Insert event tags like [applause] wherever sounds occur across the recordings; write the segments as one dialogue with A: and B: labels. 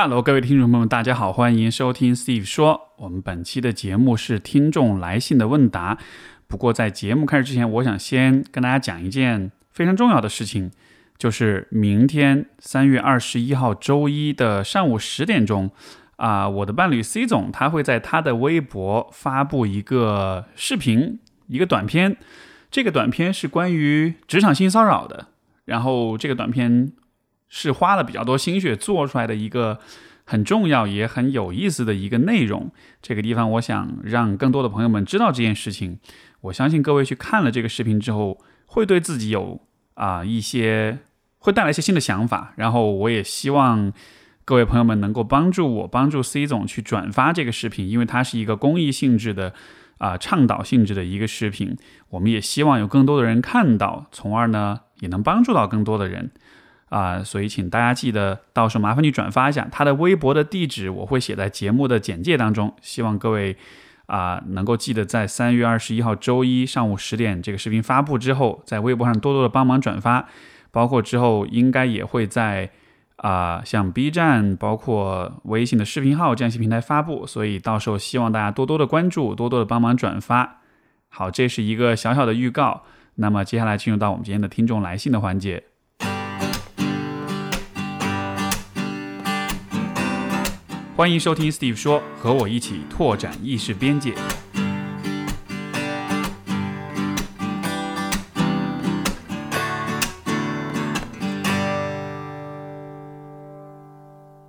A: Hello，各位听众朋友们，大家好，欢迎收听 Steve 说。我们本期的节目是听众来信的问答。不过在节目开始之前，我想先跟大家讲一件非常重要的事情，就是明天三月二十一号周一的上午十点钟，啊，我的伴侣 C 总他会在他的微博发布一个视频，一个短片。这个短片是关于职场性骚扰的，然后这个短片。是花了比较多心血做出来的一个很重要也很有意思的一个内容。这个地方，我想让更多的朋友们知道这件事情。我相信各位去看了这个视频之后，会对自己有啊一些会带来一些新的想法。然后，我也希望各位朋友们能够帮助我，帮助 C 总去转发这个视频，因为它是一个公益性质的啊倡导性质的一个视频。我们也希望有更多的人看到，从而呢也能帮助到更多的人。啊，所以请大家记得，到时候麻烦你转发一下他的微博的地址，我会写在节目的简介当中。希望各位啊能够记得在三月二十一号周一上午十点这个视频发布之后，在微博上多多的帮忙转发，包括之后应该也会在啊像 B 站、包括微信的视频号这样一些平台发布。所以到时候希望大家多多的关注，多多的帮忙转发。好，这是一个小小的预告。那么接下来进入到我们今天的听众来信的环节。欢迎收听 Steve 说，和我一起拓展意识边界。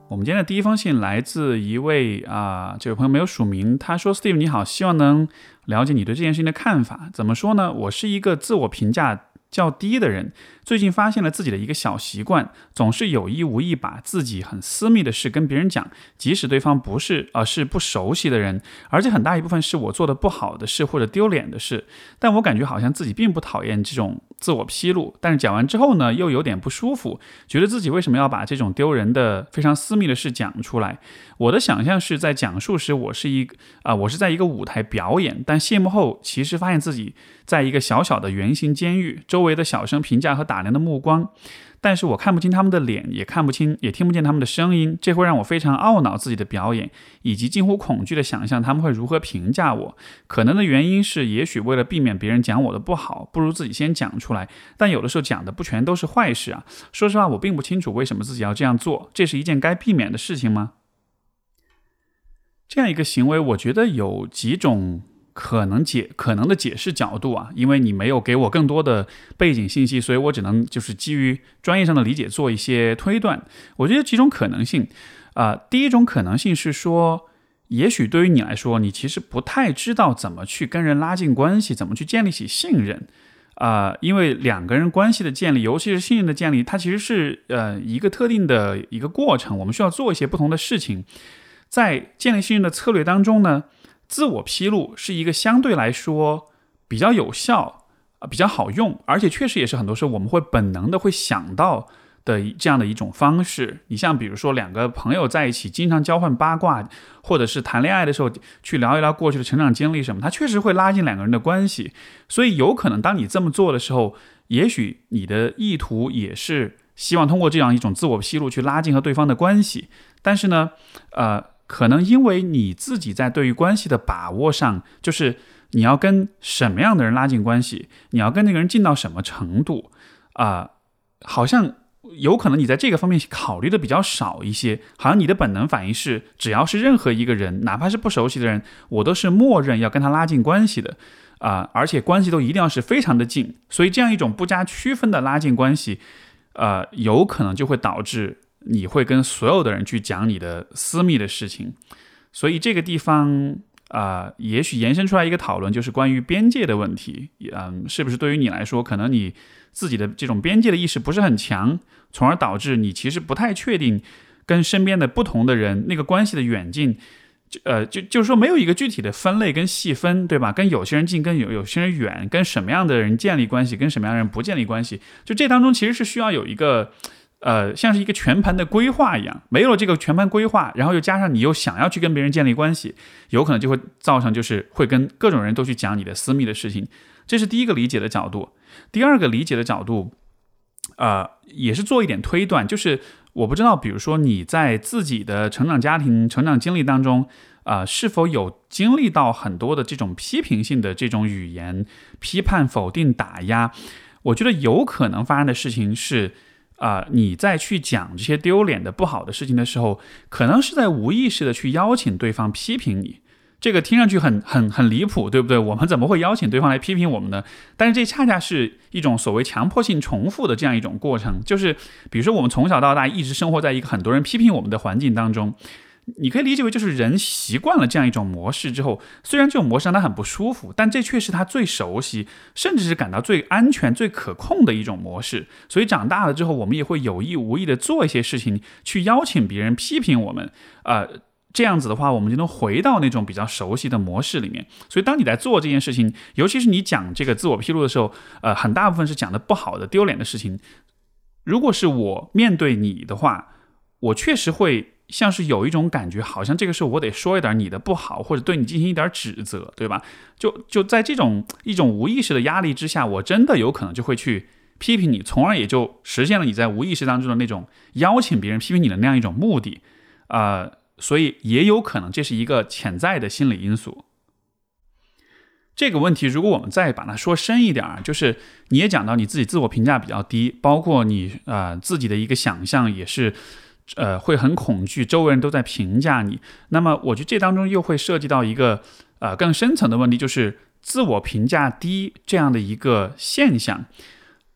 A: 我们今天的第一封信来自一位啊，这位朋友没有署名，他说：“Steve 你好，希望能了解你对这件事情的看法。怎么说呢？我是一个自我评价。”较低的人最近发现了自己的一个小习惯，总是有意无意把自己很私密的事跟别人讲，即使对方不是呃是不熟悉的人，而且很大一部分是我做的不好的事或者丢脸的事，但我感觉好像自己并不讨厌这种自我披露，但是讲完之后呢，又有点不舒服，觉得自己为什么要把这种丢人的非常私密的事讲出来？我的想象是在讲述时，我是一啊，我是在一个舞台表演，但谢幕后其实发现自己在一个小小的圆形监狱。周围的小声评价和打量的目光，但是我看不清他们的脸，也看不清，也听不见他们的声音，这会让我非常懊恼自己的表演，以及近乎恐惧的想象他们会如何评价我。可能的原因是，也许为了避免别人讲我的不好，不如自己先讲出来。但有的时候讲的不全都是坏事啊。说实话，我并不清楚为什么自己要这样做，这是一件该避免的事情吗？这样一个行为，我觉得有几种。可能解可能的解释角度啊，因为你没有给我更多的背景信息，所以我只能就是基于专业上的理解做一些推断。我觉得几种可能性啊，第一种可能性是说，也许对于你来说，你其实不太知道怎么去跟人拉近关系，怎么去建立起信任啊，因为两个人关系的建立，尤其是信任的建立，它其实是呃一个特定的一个过程，我们需要做一些不同的事情，在建立信任的策略当中呢。自我披露是一个相对来说比较有效啊，比较好用，而且确实也是很多时候我们会本能的会想到的这样的一种方式。你像比如说两个朋友在一起，经常交换八卦，或者是谈恋爱的时候去聊一聊过去的成长经历什么，它确实会拉近两个人的关系。所以有可能当你这么做的时候，也许你的意图也是希望通过这样一种自我披露去拉近和对方的关系。但是呢，呃。可能因为你自己在对于关系的把握上，就是你要跟什么样的人拉近关系，你要跟那个人近到什么程度啊？好像有可能你在这个方面考虑的比较少一些。好像你的本能反应是，只要是任何一个人，哪怕是不熟悉的人，我都是默认要跟他拉近关系的啊，而且关系都一定要是非常的近。所以这样一种不加区分的拉近关系，呃，有可能就会导致。你会跟所有的人去讲你的私密的事情，所以这个地方啊，也许延伸出来一个讨论，就是关于边界的问题。嗯，是不是对于你来说，可能你自己的这种边界的意识不是很强，从而导致你其实不太确定跟身边的不同的人那个关系的远近，就呃，就就是说没有一个具体的分类跟细分，对吧？跟有些人近，跟有有些人远，跟什么样的人建立关系，跟什么样的人不建立关系，就这当中其实是需要有一个。呃，像是一个全盘的规划一样，没有了这个全盘规划，然后又加上你又想要去跟别人建立关系，有可能就会造成就是会跟各种人都去讲你的私密的事情，这是第一个理解的角度。第二个理解的角度，呃，也是做一点推断，就是我不知道，比如说你在自己的成长家庭、成长经历当中，啊，是否有经历到很多的这种批评性的这种语言、批判、否定、打压？我觉得有可能发生的事情是，啊，你在去讲这些丢脸的、不好的事情的时候，可能是在无意识的去邀请对方批评你。这个听上去很很很离谱，对不对？我们怎么会邀请对方来批评我们呢？但是这恰恰是一种所谓强迫性重复的这样一种过程。就是比如说，我们从小到大一直生活在一个很多人批评我们的环境当中，你可以理解为就是人习惯了这样一种模式之后，虽然这种模式让他很不舒服，但这却是他最熟悉，甚至是感到最安全、最可控的一种模式。所以长大了之后，我们也会有意无意的做一些事情，去邀请别人批评我们，呃。这样子的话，我们就能回到那种比较熟悉的模式里面。所以，当你在做这件事情，尤其是你讲这个自我披露的时候，呃，很大部分是讲的不好的、丢脸的事情。如果是我面对你的话，我确实会像是有一种感觉，好像这个时候我得说一点你的不好，或者对你进行一点指责，对吧？就就在这种一种无意识的压力之下，我真的有可能就会去批评你，从而也就实现了你在无意识当中的那种邀请别人批评你的那样一种目的，啊。所以也有可能这是一个潜在的心理因素。这个问题，如果我们再把它说深一点儿，就是你也讲到你自己自我评价比较低，包括你呃自己的一个想象也是，呃会很恐惧，周围人都在评价你。那么我觉得这当中又会涉及到一个呃更深层的问题，就是自我评价低这样的一个现象。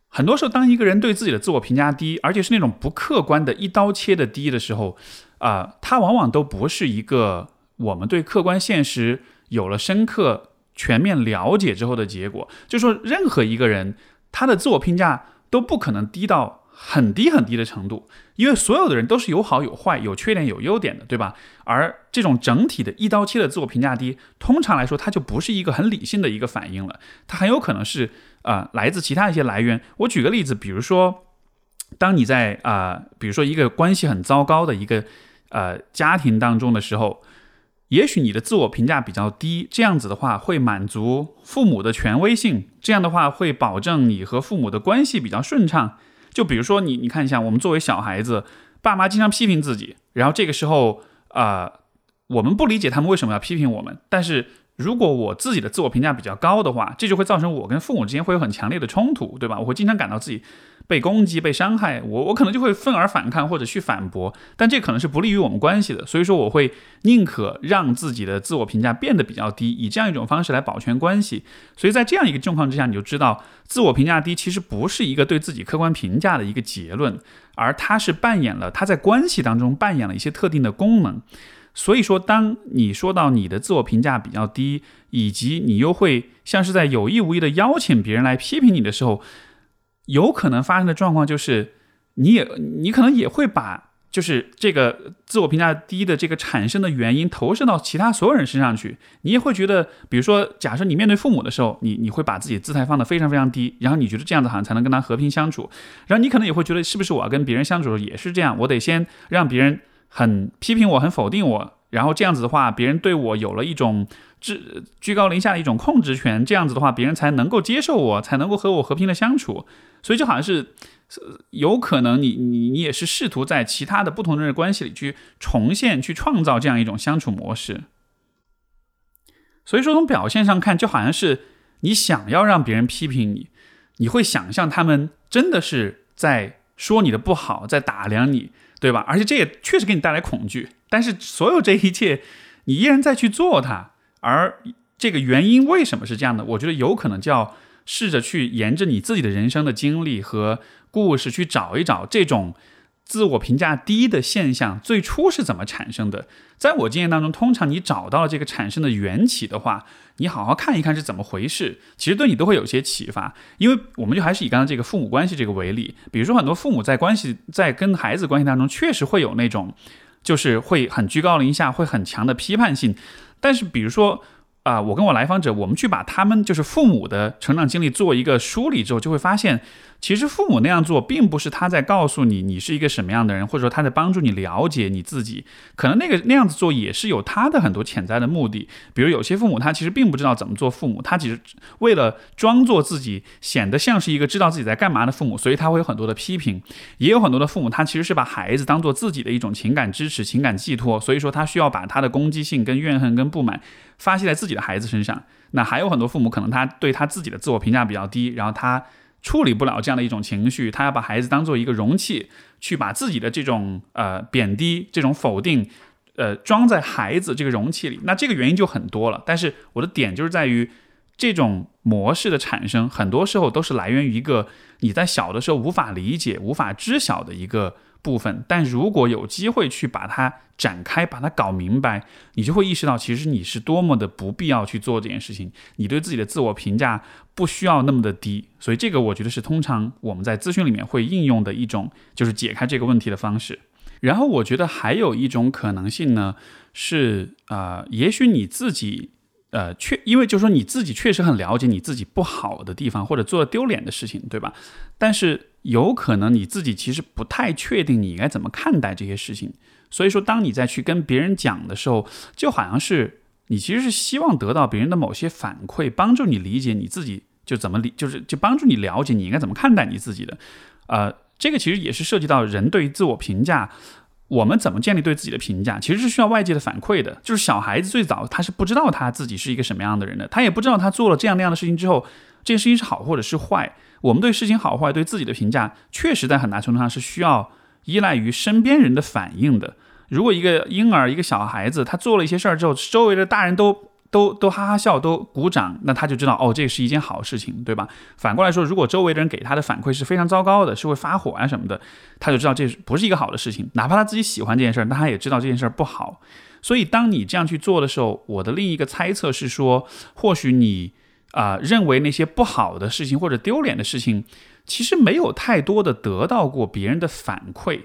A: 很多时候，当一个人对自己的自我评价低，而且是那种不客观的一刀切的低的时候。啊，它往往都不是一个我们对客观现实有了深刻、全面了解之后的结果。就说任何一个人，他的自我评价都不可能低到很低很低的程度，因为所有的人都是有好有坏、有缺点有优点的，对吧？而这种整体的一刀切的自我评价低，通常来说，它就不是一个很理性的一个反应了，它很有可能是啊来自其他一些来源。我举个例子，比如说，当你在啊，比如说一个关系很糟糕的一个。呃，家庭当中的时候，也许你的自我评价比较低，这样子的话会满足父母的权威性，这样的话会保证你和父母的关系比较顺畅。就比如说你，你看一下，我们作为小孩子，爸妈经常批评自己，然后这个时候，呃，我们不理解他们为什么要批评我们，但是。如果我自己的自我评价比较高的话，这就会造成我跟父母之间会有很强烈的冲突，对吧？我会经常感到自己被攻击、被伤害，我我可能就会愤而反抗或者去反驳，但这可能是不利于我们关系的。所以说，我会宁可让自己的自我评价变得比较低，以这样一种方式来保全关系。所以在这样一个状况之下，你就知道自我评价低其实不是一个对自己客观评价的一个结论，而它是扮演了它在关系当中扮演了一些特定的功能。所以说，当你说到你的自我评价比较低，以及你又会像是在有意无意的邀请别人来批评你的时候，有可能发生的状况就是，你也你可能也会把就是这个自我评价低的这个产生的原因投射到其他所有人身上去。你也会觉得，比如说，假设你面对父母的时候，你你会把自己姿态放得非常非常低，然后你觉得这样子好像才能跟他和平相处。然后你可能也会觉得，是不是我要跟别人相处也是这样？我得先让别人。很批评我，很否定我，然后这样子的话，别人对我有了一种居居高临下的一种控制权，这样子的话，别人才能够接受我，才能够和我和平的相处。所以就好像是，有可能你你你也是试图在其他的不同人的关系里去重现、去创造这样一种相处模式。所以说，从表现上看，就好像是你想要让别人批评你，你会想象他们真的是在说你的不好，在打量你。对吧？而且这也确实给你带来恐惧，但是所有这一切，你依然在去做它。而这个原因为什么是这样的？我觉得有可能叫试着去沿着你自己的人生的经历和故事去找一找这种。自我评价低的现象最初是怎么产生的？在我经验当中，通常你找到了这个产生的缘起的话，你好好看一看是怎么回事，其实对你都会有些启发。因为我们就还是以刚刚这个父母关系这个为例，比如说很多父母在关系在跟孩子关系当中，确实会有那种，就是会很居高临下，会很强的批判性。但是比如说啊，我跟我来访者，我们去把他们就是父母的成长经历做一个梳理之后，就会发现。其实父母那样做，并不是他在告诉你你是一个什么样的人，或者说他在帮助你了解你自己。可能那个那样子做也是有他的很多潜在的目的。比如有些父母他其实并不知道怎么做父母，他只是为了装作自己显得像是一个知道自己在干嘛的父母，所以他会有很多的批评。也有很多的父母他其实是把孩子当做自己的一种情感支持、情感寄托，所以说他需要把他的攻击性、跟怨恨、跟不满发泄在自己的孩子身上。那还有很多父母可能他对他自己的自我评价比较低，然后他。处理不了这样的一种情绪，他要把孩子当做一个容器，去把自己的这种呃贬低、这种否定，呃装在孩子这个容器里。那这个原因就很多了。但是我的点就是在于，这种模式的产生，很多时候都是来源于一个你在小的时候无法理解、无法知晓的一个。部分，但如果有机会去把它展开，把它搞明白，你就会意识到，其实你是多么的不必要去做这件事情。你对自己的自我评价不需要那么的低，所以这个我觉得是通常我们在咨询里面会应用的一种，就是解开这个问题的方式。然后我觉得还有一种可能性呢，是啊，也许你自己。呃，确，因为就是说你自己确实很了解你自己不好的地方，或者做了丢脸的事情，对吧？但是有可能你自己其实不太确定你应该怎么看待这些事情，所以说当你再去跟别人讲的时候，就好像是你其实是希望得到别人的某些反馈，帮助你理解你自己就怎么理，就是就帮助你了解你应该怎么看待你自己的。呃，这个其实也是涉及到人对于自我评价。我们怎么建立对自己的评价，其实是需要外界的反馈的。就是小孩子最早他是不知道他自己是一个什么样的人的，他也不知道他做了这样那样的事情之后，这件事情是好或者是坏。我们对事情好坏对自己的评价，确实在很大程度上是需要依赖于身边人的反应的。如果一个婴儿、一个小孩子他做了一些事儿之后，周围的大人都。都都哈哈笑，都鼓掌，那他就知道哦，这是一件好事情，对吧？反过来说，如果周围的人给他的反馈是非常糟糕的，是会发火啊什么的，他就知道这不是一个好的事情。哪怕他自己喜欢这件事儿，那他也知道这件事儿不好。所以，当你这样去做的时候，我的另一个猜测是说，或许你啊认为那些不好的事情或者丢脸的事情，其实没有太多的得到过别人的反馈。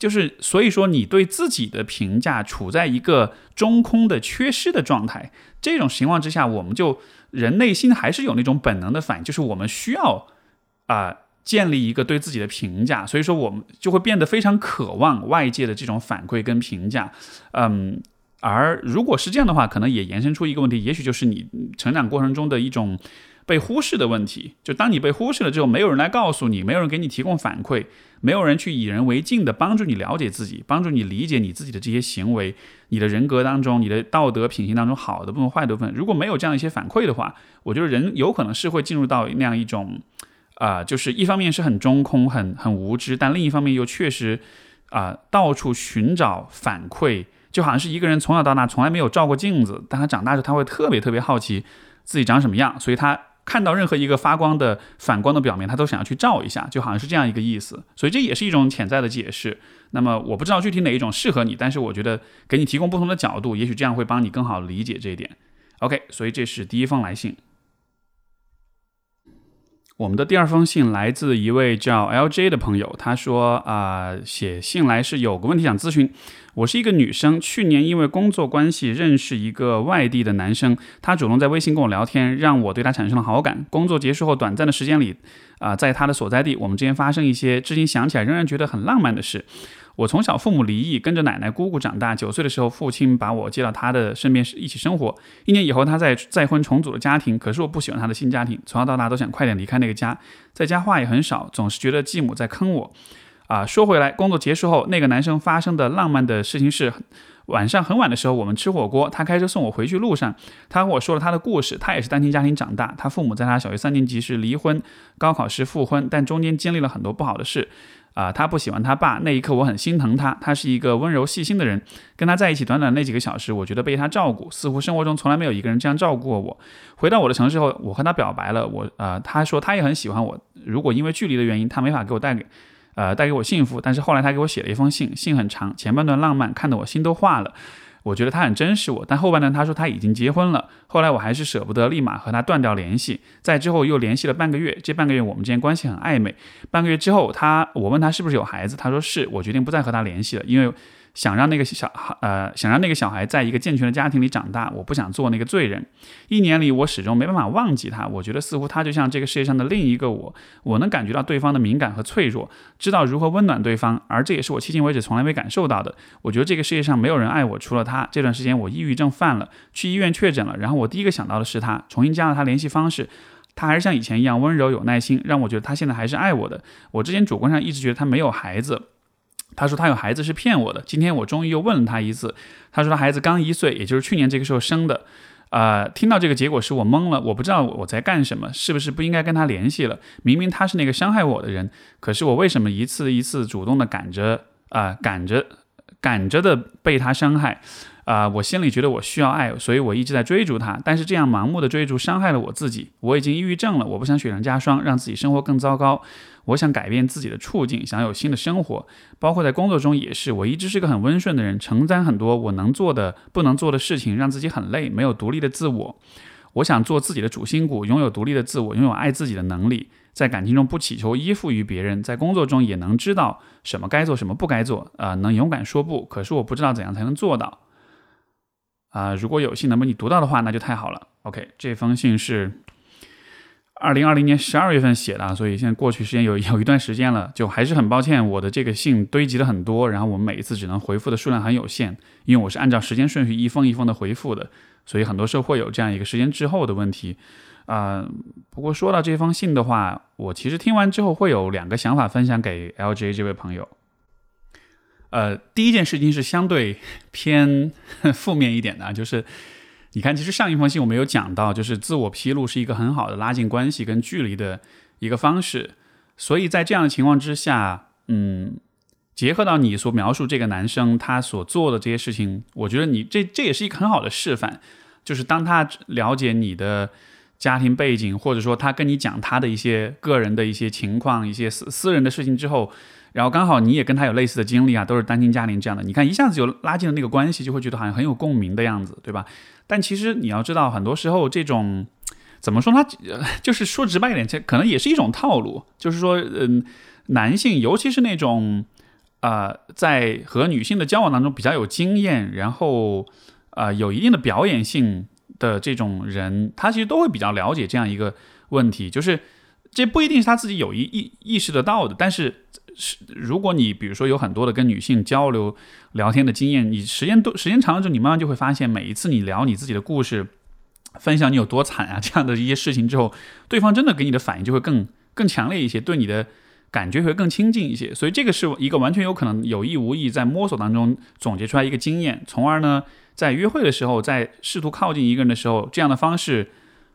A: 就是，所以说你对自己的评价处在一个中空的缺失的状态，这种情况之下，我们就人内心还是有那种本能的反应，就是我们需要啊建立一个对自己的评价，所以说我们就会变得非常渴望外界的这种反馈跟评价，嗯，而如果是这样的话，可能也延伸出一个问题，也许就是你成长过程中的一种。被忽视的问题，就当你被忽视了之后，没有人来告诉你，没有人给你提供反馈，没有人去以人为镜的帮助你了解自己，帮助你理解你自己的这些行为，你的人格当中，你的道德品行当中好的部分、坏的部分，如果没有这样一些反馈的话，我觉得人有可能是会进入到那样一种，啊，就是一方面是很中空、很很无知，但另一方面又确实啊到处寻找反馈，就好像是一个人从小到大从来没有照过镜子，但他长大之后他会特别特别好奇自己长什么样，所以他。看到任何一个发光的反光的表面，他都想要去照一下，就好像是这样一个意思。所以这也是一种潜在的解释。那么我不知道具体哪一种适合你，但是我觉得给你提供不同的角度，也许这样会帮你更好理解这一点。OK，所以这是第一封来信。我们的第二封信来自一位叫 LJ 的朋友，他说啊，写信来是有个问题想咨询。我是一个女生，去年因为工作关系认识一个外地的男生，他主动在微信跟我聊天，让我对他产生了好感。工作结束后短暂的时间里，啊，在他的所在地，我们之间发生一些至今想起来仍然觉得很浪漫的事。我从小父母离异，跟着奶奶姑姑长大。九岁的时候，父亲把我接到他的身边，一起生活。一年以后，他在再婚重组了家庭。可是我不喜欢他的新家庭，从小到大都想快点离开那个家。在家话也很少，总是觉得继母在坑我。啊，说回来，工作结束后，那个男生发生的浪漫的事情是，晚上很晚的时候，我们吃火锅，他开车送我回去路上，他和我说了他的故事。他也是单亲家庭长大，他父母在他小学三年级时离婚，高考时复婚，但中间经历了很多不好的事。啊，他不喜欢他爸，那一刻我很心疼他。他是一个温柔细心的人，跟他在一起短短那几个小时，我觉得被他照顾，似乎生活中从来没有一个人这样照顾过我。回到我的城市后，我和他表白了，我呃，他说他也很喜欢我。如果因为距离的原因，他没法给我带给，呃，带给我幸福，但是后来他给我写了一封信，信很长，前半段浪漫，看得我心都化了。我觉得他很珍视我，但后半段他说他已经结婚了。后来我还是舍不得立马和他断掉联系，在之后又联系了半个月，这半个月我们之间关系很暧昧。半个月之后，他我问他是不是有孩子，他说是。我决定不再和他联系了，因为想让那个小孩呃想让那个小孩在一个健全的家庭里长大，我不想做那个罪人。一年里我始终没办法忘记他，我觉得似乎他就像这个世界上的另一个我，我能感觉到对方的敏感和脆弱，知道如何温暖对方，而这也是我迄今为止从来没感受到的。我觉得这个世界上没有人爱我，除了他。这段时间我抑郁症犯了，去医院确诊了，然后我第一个想到的是他，重新加了他联系方式。他还是像以前一样温柔有耐心，让我觉得他现在还是爱我的。我之前主观上一直觉得他没有孩子，他说他有孩子是骗我的。今天我终于又问了他一次，他说他孩子刚一岁，也就是去年这个时候生的。呃，听到这个结果是我懵了，我不知道我在干什么，是不是不应该跟他联系了？明明他是那个伤害我的人，可是我为什么一次一次主动的赶着啊赶着赶着的被他伤害？啊，我心里觉得我需要爱，所以我一直在追逐他。但是这样盲目的追逐伤害了我自己。我已经抑郁症了，我不想雪上加霜，让自己生活更糟糕。我想改变自己的处境，想有新的生活，包括在工作中也是。我一直是个很温顺的人，承担很多我能做的、不能做的事情，让自己很累，没有独立的自我。我想做自己的主心骨，拥有独立的自我，拥有爱自己的能力。在感情中不祈求依附于别人，在工作中也能知道什么该做，什么不该做。啊，能勇敢说不。可是我不知道怎样才能做到。啊，如果有幸能被你读到的话，那就太好了。OK，这封信是二零二零年十二月份写的，所以现在过去时间有 [laughs] 有一段时间了，就还是很抱歉，我的这个信堆积了很多，然后我们每一次只能回复的数量很有限，因为我是按照时间顺序一封一封的回复的，所以很多时候会有这样一个时间滞后的问题。啊，不过说到这封信的话，我其实听完之后会有两个想法分享给 LJ 这位朋友。呃，第一件事情是相对偏 [laughs] 负面一点的，就是你看，其实上一封信我们有讲到，就是自我披露是一个很好的拉近关系跟距离的一个方式，所以在这样的情况之下，嗯，结合到你所描述这个男生他所做的这些事情，我觉得你这这也是一个很好的示范，就是当他了解你的家庭背景，或者说他跟你讲他的一些个人的一些情况、一些私私人的事情之后。然后刚好你也跟他有类似的经历啊，都是单亲家庭这样的，你看一下子就拉近了那个关系，就会觉得好像很有共鸣的样子，对吧？但其实你要知道，很多时候这种怎么说，呢就是说直白一点，可能也是一种套路，就是说，嗯，男性尤其是那种啊，在和女性的交往当中比较有经验，然后啊有一定的表演性的这种人，他其实都会比较了解这样一个问题，就是这不一定是他自己有意意意识得到的，但是。是，如果你比如说有很多的跟女性交流聊天的经验，你时间多时间长了之后，你慢慢就会发现，每一次你聊你自己的故事，分享你有多惨啊这样的一些事情之后，对方真的给你的反应就会更更强烈一些，对你的感觉会更亲近一些。所以这个是一个完全有可能有意无意在摸索当中总结出来一个经验，从而呢在约会的时候，在试图靠近一个人的时候，这样的方式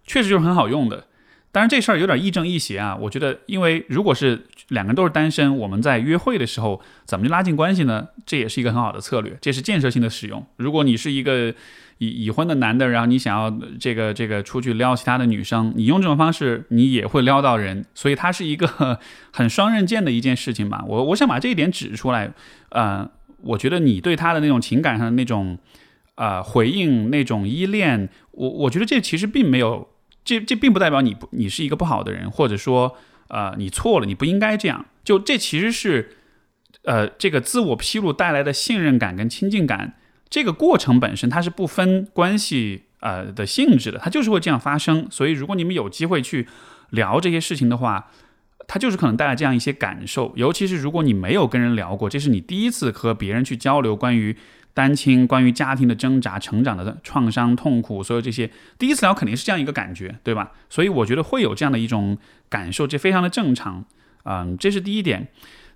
A: 确实就是很好用的。当然这事儿有点亦正亦邪啊，我觉得，因为如果是两个人都是单身，我们在约会的时候怎么去拉近关系呢？这也是一个很好的策略，这是建设性的使用。如果你是一个已已婚的男的，然后你想要这个这个出去撩其他的女生，你用这种方式，你也会撩到人，所以它是一个很双刃剑的一件事情吧。我我想把这一点指出来，呃，我觉得你对他的那种情感上的那种呃回应，那种依恋，我我觉得这其实并没有。这这并不代表你不你是一个不好的人，或者说，呃，你错了，你不应该这样。就这其实是，呃，这个自我披露带来的信任感跟亲近感，这个过程本身它是不分关系呃的性质的，它就是会这样发生。所以如果你们有机会去聊这些事情的话，它就是可能带来这样一些感受。尤其是如果你没有跟人聊过，这是你第一次和别人去交流关于。单亲关于家庭的挣扎、成长的创伤、痛苦，所有这些第一次聊肯定是这样一个感觉，对吧？所以我觉得会有这样的一种感受，这非常的正常。嗯，这是第一点。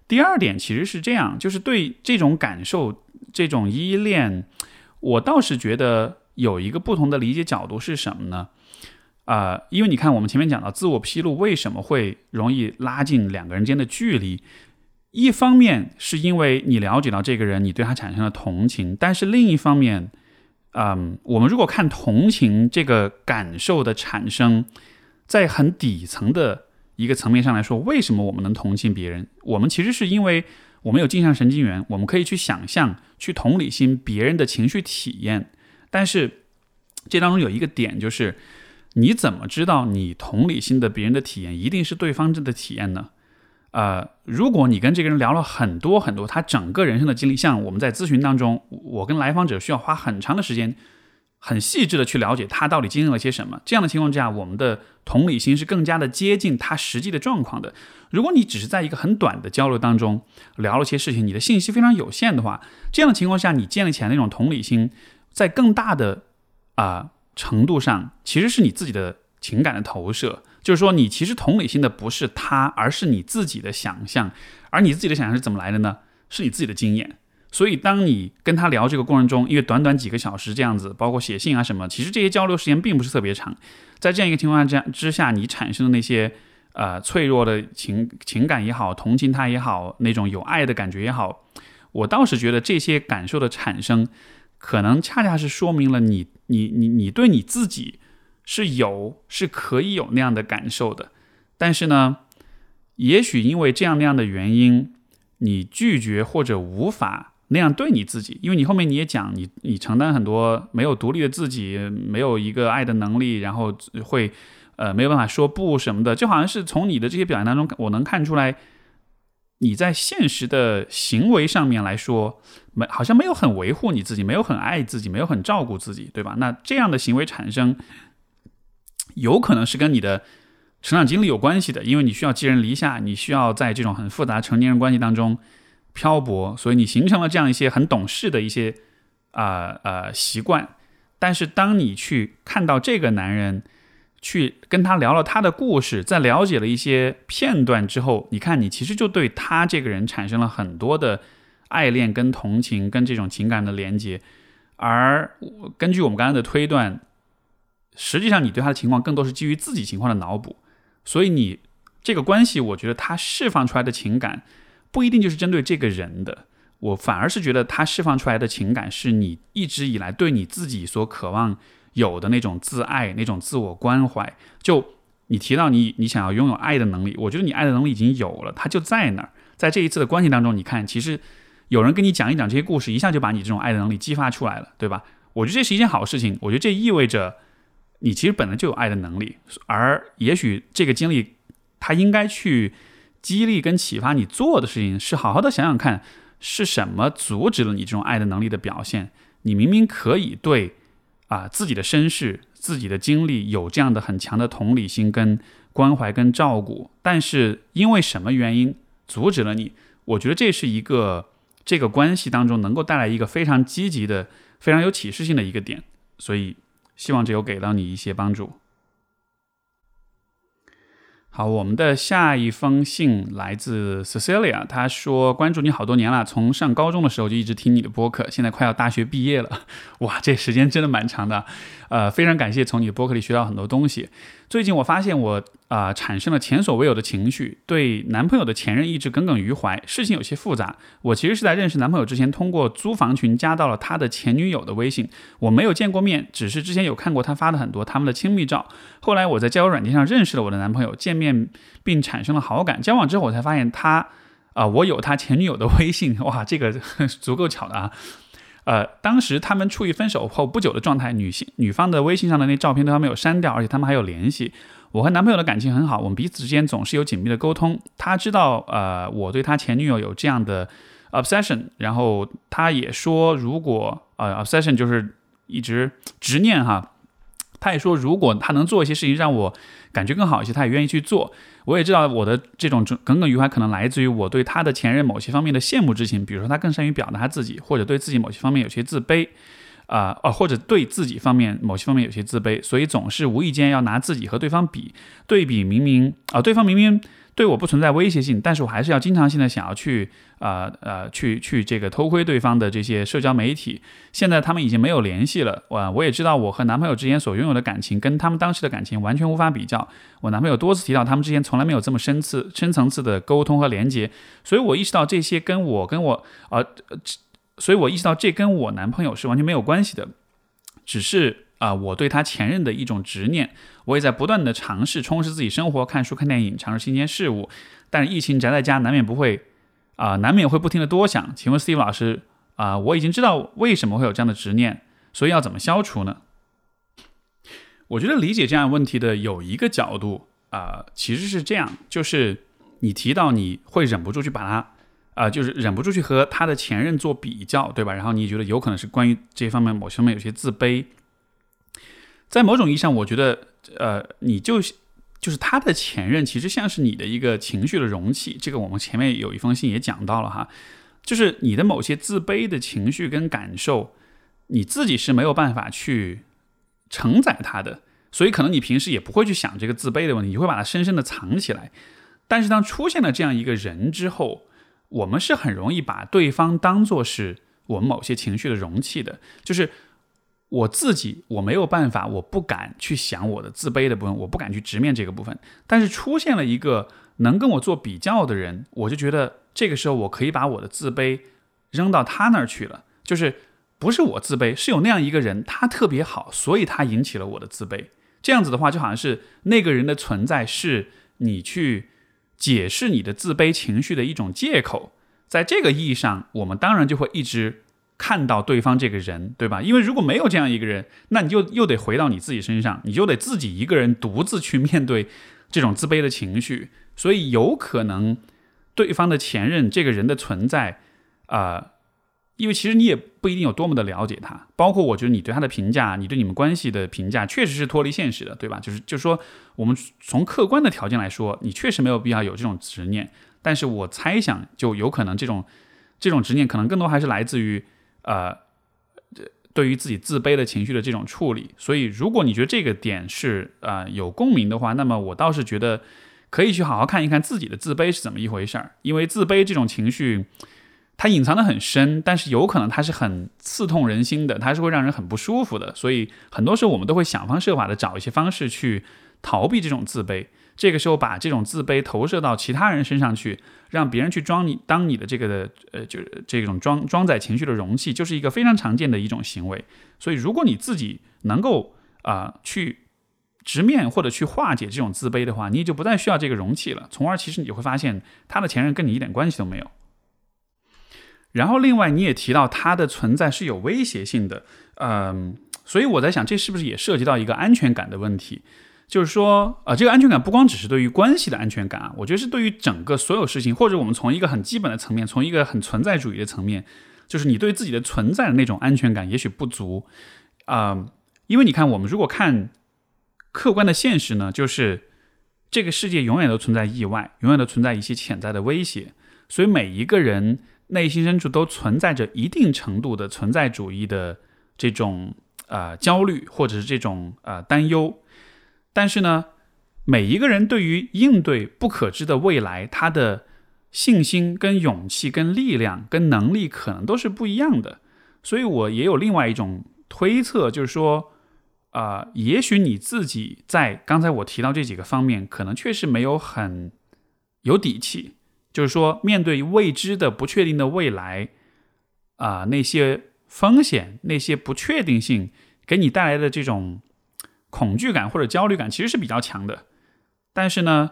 A: 第二点其实是这样，就是对这种感受、这种依恋，我倒是觉得有一个不同的理解角度是什么呢？啊，因为你看我们前面讲到自我披露为什么会容易拉近两个人间的距离。一方面是因为你了解到这个人，你对他产生了同情，但是另一方面，嗯，我们如果看同情这个感受的产生，在很底层的一个层面上来说，为什么我们能同情别人？我们其实是因为我们有镜像神经元，我们可以去想象、去同理心别人的情绪体验。但是这当中有一个点，就是你怎么知道你同理心的别人的体验一定是对方的体验呢？呃，如果你跟这个人聊了很多很多，他整个人生的经历，像我们在咨询当中，我跟来访者需要花很长的时间，很细致的去了解他到底经历了些什么。这样的情况之下，我们的同理心是更加的接近他实际的状况的。如果你只是在一个很短的交流当中聊了些事情，你的信息非常有限的话，这样的情况下，你建立起来那种同理心，在更大的啊程度上，其实是你自己的情感的投射。就是说，你其实同理心的不是他，而是你自己的想象。而你自己的想象是怎么来的呢？是你自己的经验。所以，当你跟他聊这个过程中，因为短短几个小时这样子，包括写信啊什么，其实这些交流时间并不是特别长。在这样一个情况下之下，你产生的那些呃脆弱的情情感也好，同情他也好，那种有爱的感觉也好，我倒是觉得这些感受的产生，可能恰恰是说明了你你你你对你自己。是有，是可以有那样的感受的，但是呢，也许因为这样那样的原因，你拒绝或者无法那样对你自己，因为你后面你也讲，你你承担很多没有独立的自己，没有一个爱的能力，然后会呃没有办法说不什么的，就好像是从你的这些表现当中，我能看出来，你在现实的行为上面来说，没好像没有很维护你自己，没有很爱自己，没有很照顾自己，对吧？那这样的行为产生。有可能是跟你的成长经历有关系的，因为你需要寄人篱下，你需要在这种很复杂成年人关系当中漂泊，所以你形成了这样一些很懂事的一些啊呃习惯。但是当你去看到这个男人，去跟他聊了他的故事，在了解了一些片段之后，你看你其实就对他这个人产生了很多的爱恋、跟同情、跟这种情感的连接。而根据我们刚才的推断。实际上，你对他的情况更多是基于自己情况的脑补，所以你这个关系，我觉得他释放出来的情感不一定就是针对这个人的。我反而是觉得他释放出来的情感是你一直以来对你自己所渴望有的那种自爱、那种自我关怀。就你提到你你想要拥有爱的能力，我觉得你爱的能力已经有了，他就在那儿。在这一次的关系当中，你看，其实有人跟你讲一讲这些故事，一下就把你这种爱的能力激发出来了，对吧？我觉得这是一件好事情。我觉得这意味着。你其实本来就有爱的能力，而也许这个经历，它应该去激励跟启发你做的事情是好好的想想看，是什么阻止了你这种爱的能力的表现？你明明可以对啊自己的身世、自己的经历有这样的很强的同理心、跟关怀、跟照顾，但是因为什么原因阻止了你？我觉得这是一个这个关系当中能够带来一个非常积极的、非常有启示性的一个点，所以。希望只有给到你一些帮助。好，我们的下一封信来自 Cecilia，她说关注你好多年了，从上高中的时候就一直听你的播客，现在快要大学毕业了，哇，这时间真的蛮长的，呃，非常感谢从你的播客里学到很多东西。最近我发现我。啊，产生了前所未有的情绪，对男朋友的前任一直耿耿于怀。事情有些复杂，我其实是在认识男朋友之前，通过租房群加到了他的前女友的微信。我没有见过面，只是之前有看过他发的很多他们的亲密照。后来我在交友软件上认识了我的男朋友，见面并产生了好感。交往之后，我才发现他，啊，我有他前女友的微信。哇，这个 [laughs] 足够巧的啊。呃，当时他们处于分手后不久的状态，女性女方的微信上的那照片都还没有删掉，而且他们还有联系。我和男朋友的感情很好，我们彼此之间总是有紧密的沟通。他知道，呃，我对他前女友有这样的 obsession，然后他也说，如果呃 obsession 就是一直执念哈，他也说，如果他能做一些事情让我感觉更好一些，他也愿意去做。我也知道我的这种耿耿于怀可能来自于我对他的前任某些方面的羡慕之情，比如说他更善于表达他自己，或者对自己某些方面有些自卑。啊哦，或者对自己方面某些方面有些自卑，所以总是无意间要拿自己和对方比对比。明明啊，对方明明对我不存在威胁性，但是我还是要经常性的想要去啊呃去去这个偷窥对方的这些社交媒体。现在他们已经没有联系了，我我也知道我和男朋友之间所拥有的感情跟他们当时的感情完全无法比较。我男朋友多次提到他们之间从来没有这么深次深层次的沟通和连接，所以我意识到这些跟我跟我啊。所以我意识到这跟我男朋友是完全没有关系的，只是啊我对他前任的一种执念。我也在不断的尝试充实自己生活，看书、看电影，尝试新鲜事物。但是疫情宅在家，难免不会啊，难免会不停的多想。请问 Steve 老师啊，我已经知道为什么会有这样的执念，所以要怎么消除呢？我觉得理解这样问题的有一个角度啊，其实是这样，就是你提到你会忍不住去把他，啊，就是忍不住去和他的前任做比较，对吧？然后你觉得有可能是关于这方面某些方面有些自卑。在某种意义上，我觉得，呃，你就就是他的前任，其实像是你的一个情绪的容器。这个我们前面有一封信也讲到了哈，就是你的某些自卑的情绪跟感受，你自己是没有办法去承载他的，所以可能你平时也不会去想这个自卑的问题，你会把它深深的藏起来。但是当出现了这样一个人之后，我们是很容易把对方当做是我们某些情绪的容器的，就是。我自己我没有办法，我不敢去想我的自卑的部分，我不敢去直面这个部分。但是出现了一个能跟我做比较的人，我就觉得这个时候我可以把我的自卑扔到他那儿去了。就是不是我自卑，是有那样一个人，他特别好，所以他引起了我的自卑。这样子的话，就好像是那个人的存在是你去解释你的自卑情绪的一种借口。在这个意义上，我们当然就会一直。看到对方这个人，对吧？因为如果没有这样一个人，那你就又得回到你自己身上，你就得自己一个人独自去面对这种自卑的情绪。所以有可能对方的前任这个人的存在，啊，因为其实你也不一定有多么的了解他。包括我觉得你对他的评价，你对你们关系的评价，确实是脱离现实的，对吧？就是就是说，我们从客观的条件来说，你确实没有必要有这种执念。但是我猜想，就有可能这种这种执念，可能更多还是来自于。呃，对于自己自卑的情绪的这种处理，所以如果你觉得这个点是呃有共鸣的话，那么我倒是觉得可以去好好看一看自己的自卑是怎么一回事儿。因为自卑这种情绪，它隐藏的很深，但是有可能它是很刺痛人心的，它是会让人很不舒服的。所以很多时候我们都会想方设法的找一些方式去逃避这种自卑。这个时候把这种自卑投射到其他人身上去，让别人去装你当你的这个的呃，就是这种装装载情绪的容器，就是一个非常常见的一种行为。所以，如果你自己能够啊去直面或者去化解这种自卑的话，你也就不再需要这个容器了。从而，其实你就会发现他的前任跟你一点关系都没有。然后，另外你也提到他的存在是有威胁性的，嗯，所以我在想，这是不是也涉及到一个安全感的问题？就是说，呃，这个安全感不光只是对于关系的安全感啊，我觉得是对于整个所有事情，或者我们从一个很基本的层面，从一个很存在主义的层面，就是你对自己的存在的那种安全感也许不足啊，因为你看，我们如果看客观的现实呢，就是这个世界永远都存在意外，永远都存在一些潜在的威胁，所以每一个人内心深处都存在着一定程度的存在主义的这种呃焦虑，或者是这种呃担忧。但是呢，每一个人对于应对不可知的未来，他的信心、跟勇气、跟力量、跟能力，可能都是不一样的。所以我也有另外一种推测，就是说，啊，也许你自己在刚才我提到这几个方面，可能确实没有很有底气。就是说，面对未知的、不确定的未来，啊，那些风险、那些不确定性，给你带来的这种。恐惧感或者焦虑感其实是比较强的，但是呢，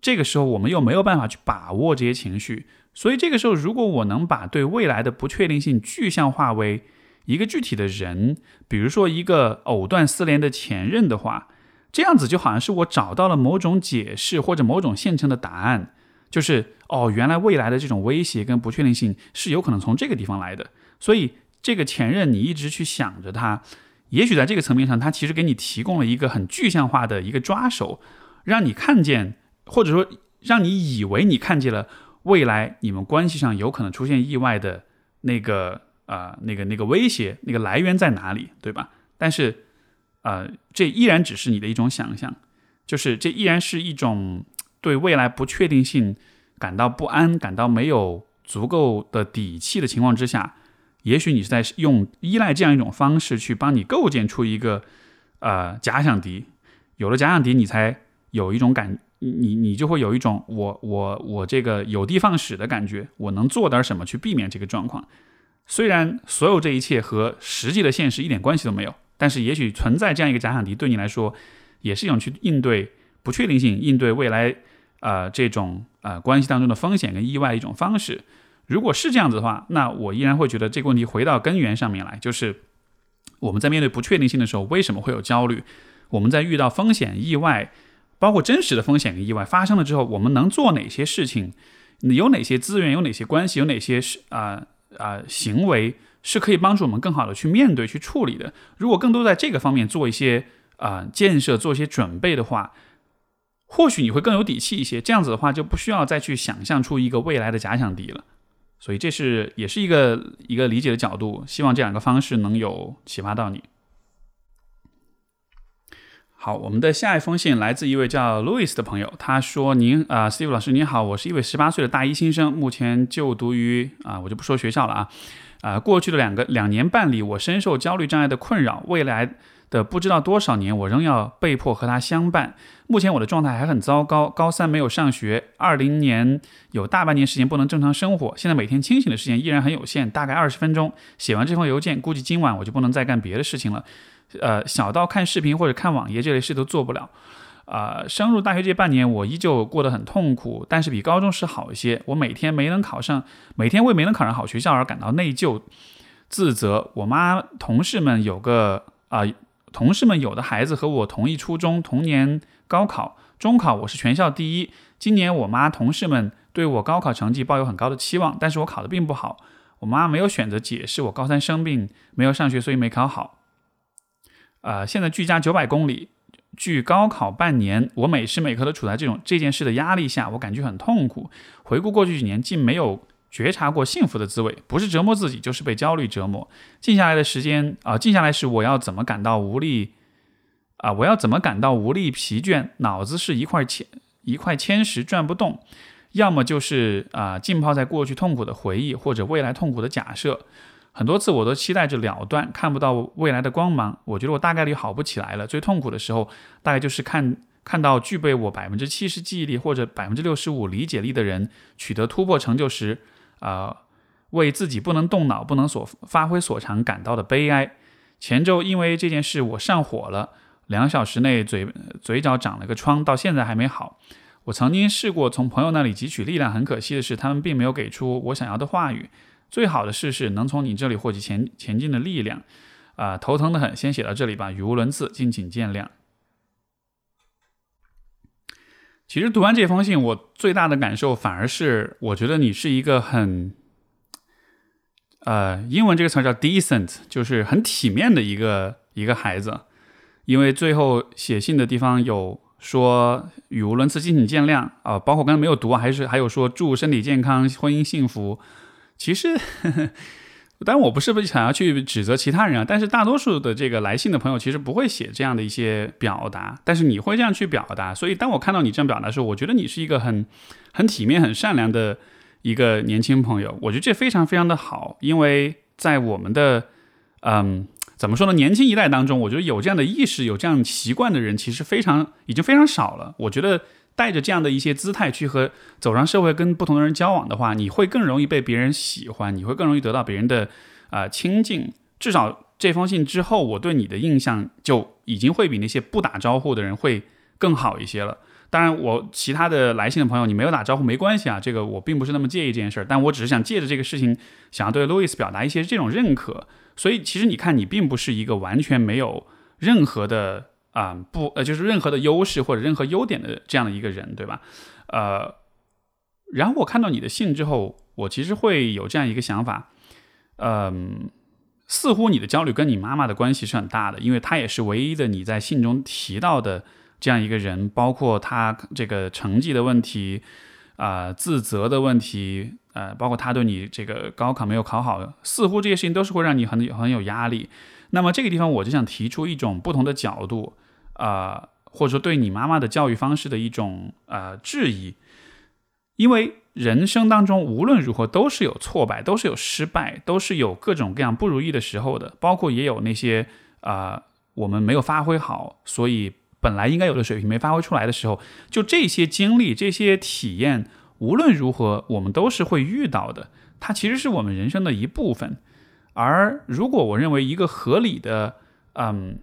A: 这个时候我们又没有办法去把握这些情绪，所以这个时候，如果我能把对未来的不确定性具象化为一个具体的人，比如说一个藕断丝连的前任的话，这样子就好像是我找到了某种解释或者某种现成的答案，就是哦，原来未来的这种威胁跟不确定性是有可能从这个地方来的，所以这个前任你一直去想着他。也许在这个层面上，他其实给你提供了一个很具象化的一个抓手，让你看见，或者说让你以为你看见了未来你们关系上有可能出现意外的那个啊那个那个威胁，那个来源在哪里，对吧？但是，呃，这依然只是你的一种想象，就是这依然是一种对未来不确定性感到不安、感到没有足够的底气的情况之下。也许你是在用依赖这样一种方式去帮你构建出一个呃假想敌，有了假想敌，你才有一种感，你你就会有一种我我我这个有的放矢的感觉，我能做点什么去避免这个状况。虽然所有这一切和实际的现实一点关系都没有，但是也许存在这样一个假想敌，对你来说也是一种去应对不确定性、应对未来呃这种呃关系当中的风险跟意外的一种方式。如果是这样子的话，那我依然会觉得这个问题回到根源上面来，就是我们在面对不确定性的时候，为什么会有焦虑？我们在遇到风险、意外，包括真实的风险跟意外发生了之后，我们能做哪些事情？有哪些资源？有哪些关系？有哪些是啊啊行为是可以帮助我们更好的去面对、去处理的？如果更多在这个方面做一些啊建设、做一些准备的话，或许你会更有底气一些。这样子的话，就不需要再去想象出一个未来的假想敌了。所以这是也是一个一个理解的角度。希望这两个方式能有启发到你。好，我们的下一封信来自一位叫 Louis 的朋友，他说：“您啊，Steve 老师您好，我是一位十八岁的大一新生，目前就读于啊，我就不说学校了啊，啊，过去的两个两年半里，我深受焦虑障碍的困扰，未来的不知道多少年，我仍要被迫和他相伴。目前我的状态还很糟糕，高三没有上学，二零年有大半年时间不能正常生活，现在每天清醒的时间依然很有限，大概二十分钟。写完这封邮件，估计今晚我就不能再干别的事情了。”呃，小到看视频或者看网页这类事都做不了。啊，升入大学这半年，我依旧过得很痛苦，但是比高中时好一些。我每天没能考上，每天为没能考上好学校而感到内疚、自责。我妈同事们有个啊，同事们有的孩子和我同一初中，同年高考、中考，我是全校第一。今年我妈同事们对我高考成绩抱有很高的期望，但是我考得并不好。我妈没有选择解释我高三生病没有上学，所以没考好。呃，现在距家九百公里，距高考半年，我每时每刻都处在这种这件事的压力下，我感觉很痛苦。回顾过去几年，竟没有觉察过幸福的滋味，不是折磨自己，就是被焦虑折磨。静下来的时间啊，静下来时，我要怎么感到无力啊？我要怎么感到无力、疲倦？脑子是一块铅一块铅石转不动，要么就是啊，浸泡在过去痛苦的回忆，或者未来痛苦的假设。很多次我都期待着了断，看不到未来的光芒。我觉得我大概率好不起来了。最痛苦的时候，大概就是看看到具备我百分之七十记忆力或者百分之六十五理解力的人取得突破成就时，啊，为自己不能动脑、不能所发挥所长感到的悲哀。前周因为这件事我上火了，两小时内嘴嘴角长了个疮，到现在还没好。我曾经试过从朋友那里汲取力量，很可惜的是，他们并没有给出我想要的话语。最好的事是能从你这里获取前前进的力量，啊，头疼的很，先写到这里吧，语无伦次，敬请见谅。其实读完这封信，我最大的感受反而是，我觉得你是一个很，呃，英文这个词叫 decent，就是很体面的一个一个孩子，因为最后写信的地方有说语无伦次，敬请见谅啊，包括刚才没有读，还是还有说祝身体健康，婚姻幸福。其实呵，当然我不是不想要去指责其他人啊，但是大多数的这个来信的朋友其实不会写这样的一些表达，但是你会这样去表达，所以当我看到你这样表达的时候，我觉得你是一个很很体面、很善良的一个年轻朋友，我觉得这非常非常的好，因为在我们的嗯怎么说呢，年轻一代当中，我觉得有这样的意识、有这样习惯的人其实非常已经非常少了，我觉得。带着这样的一些姿态去和走上社会，跟不同的人交往的话，你会更容易被别人喜欢，你会更容易得到别人的啊亲近。至少这封信之后，我对你的印象就已经会比那些不打招呼的人会更好一些了。当然，我其他的来信的朋友，你没有打招呼没关系啊，这个我并不是那么介意这件事儿。但我只是想借着这个事情，想要对路易斯表达一些这种认可。所以，其实你看，你并不是一个完全没有任何的。啊，不，呃，就是任何的优势或者任何优点的这样的一个人，对吧？呃，然后我看到你的信之后，我其实会有这样一个想法，嗯，似乎你的焦虑跟你妈妈的关系是很大的，因为她也是唯一的你在信中提到的这样一个人，包括他这个成绩的问题，啊，自责的问题，呃，包括他对你这个高考没有考好，似乎这些事情都是会让你很很有压力。那么这个地方我就想提出一种不同的角度。啊，或者说对你妈妈的教育方式的一种呃质疑，因为人生当中无论如何都是有挫败，都是有失败，都是有各种各样不如意的时候的，包括也有那些啊我们没有发挥好，所以本来应该有的水平没发挥出来的时候，就这些经历、这些体验，无论如何我们都是会遇到的，它其实是我们人生的一部分。而如果我认为一个合理的，嗯。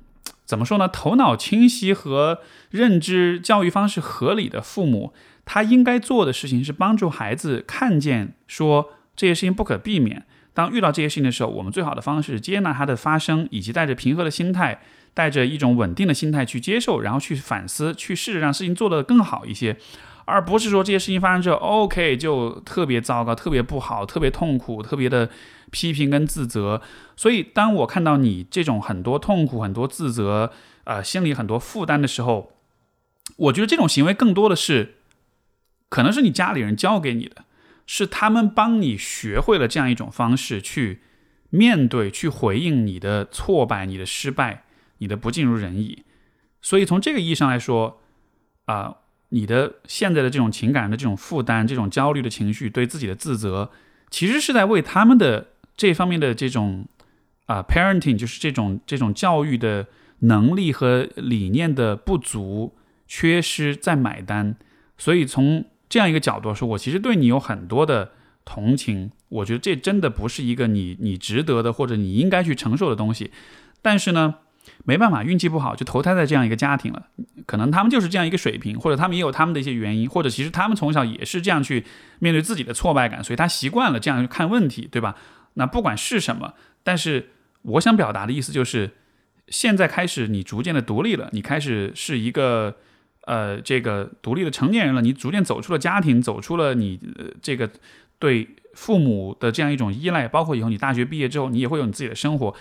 A: 怎么说呢？头脑清晰和认知教育方式合理的父母，他应该做的事情是帮助孩子看见，说这些事情不可避免。当遇到这些事情的时候，我们最好的方式是接纳它的发生，以及带着平和的心态带着一种稳定的心态去接受，然后去反思，去试着让事情做得更好一些，而不是说这些事情发生之后，OK 就特别糟糕、特别不好、特别痛苦、特别的批评跟自责。所以，当我看到你这种很多痛苦、很多自责，呃，心里很多负担的时候，我觉得这种行为更多的是，可能是你家里人教给你的，是他们帮你学会了这样一种方式去。面对去回应你的挫败、你的失败、你的不尽如人意，所以从这个意义上来说，啊，你的现在的这种情感的这种负担、这种焦虑的情绪、对自己的自责，其实是在为他们的这方面的这种啊 parenting，就是这种这种教育的能力和理念的不足、缺失在买单。所以从这样一个角度说，我其实对你有很多的同情。我觉得这真的不是一个你你值得的或者你应该去承受的东西，但是呢，没办法，运气不好就投胎在这样一个家庭了。可能他们就是这样一个水平，或者他们也有他们的一些原因，或者其实他们从小也是这样去面对自己的挫败感，所以他习惯了这样看问题，对吧？那不管是什么，但是我想表达的意思就是，现在开始你逐渐的独立了，你开始是一个呃这个独立的成年人了，你逐渐走出了家庭，走出了你这个对。父母的这样一种依赖，包括以后你大学毕业之后，你也会有你自己的生活。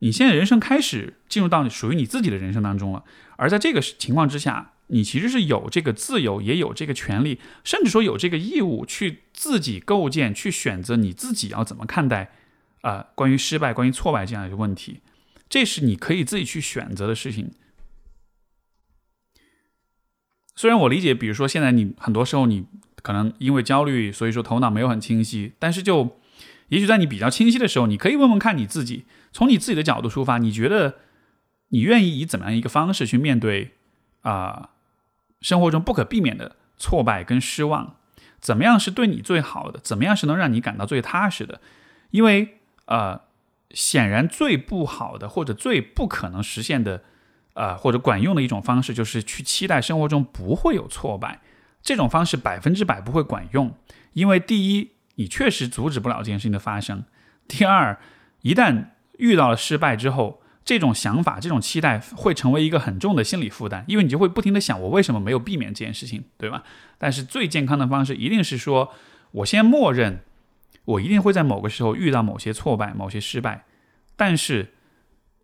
A: 你现在人生开始进入到属于你自己的人生当中了。而在这个情况之下，你其实是有这个自由，也有这个权利，甚至说有这个义务去自己构建、去选择你自己要怎么看待啊，关于失败、关于挫败这样一个问题，这是你可以自己去选择的事情。虽然我理解，比如说现在你很多时候你。可能因为焦虑，所以说头脑没有很清晰。但是就，也许在你比较清晰的时候，你可以问问看你自己，从你自己的角度出发，你觉得你愿意以怎么样一个方式去面对啊生活中不可避免的挫败跟失望？怎么样是对你最好的？怎么样是能让你感到最踏实的？因为呃，显然最不好的或者最不可能实现的，呃或者管用的一种方式，就是去期待生活中不会有挫败。这种方式百分之百不会管用，因为第一，你确实阻止不了这件事情的发生；第二，一旦遇到了失败之后，这种想法、这种期待会成为一个很重的心理负担，因为你就会不停的想，我为什么没有避免这件事情，对吧？但是最健康的方式一定是说，我先默认，我一定会在某个时候遇到某些挫败、某些失败，但是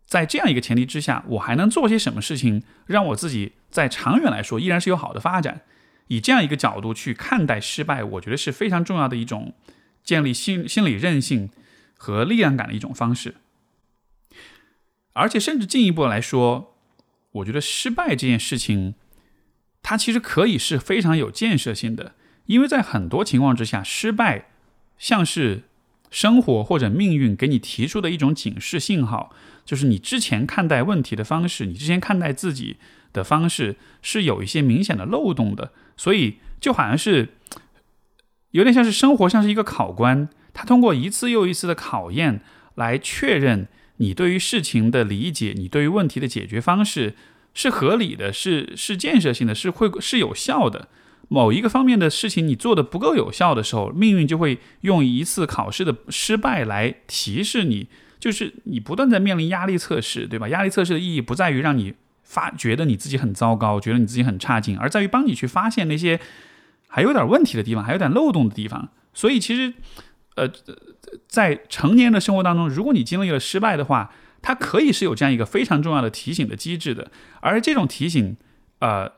A: 在这样一个前提之下，我还能做些什么事情，让我自己在长远来说依然是有好的发展。以这样一个角度去看待失败，我觉得是非常重要的一种建立心心理韧性和力量感的一种方式。而且，甚至进一步来说，我觉得失败这件事情，它其实可以是非常有建设性的，因为在很多情况之下，失败像是生活或者命运给你提出的一种警示信号，就是你之前看待问题的方式，你之前看待自己的方式是有一些明显的漏洞的。所以就好像是有点像是生活像是一个考官，他通过一次又一次的考验来确认你对于事情的理解，你对于问题的解决方式是合理的，是是建设性的，是会是有效的。某一个方面的事情你做的不够有效的时候，命运就会用一次考试的失败来提示你，就是你不断在面临压力测试，对吧？压力测试的意义不在于让你。发觉得你自己很糟糕，觉得你自己很差劲，而在于帮你去发现那些还有点问题的地方，还有点漏洞的地方。所以其实，呃，在成年人的生活当中，如果你经历了失败的话，它可以是有这样一个非常重要的提醒的机制的。而这种提醒，呃，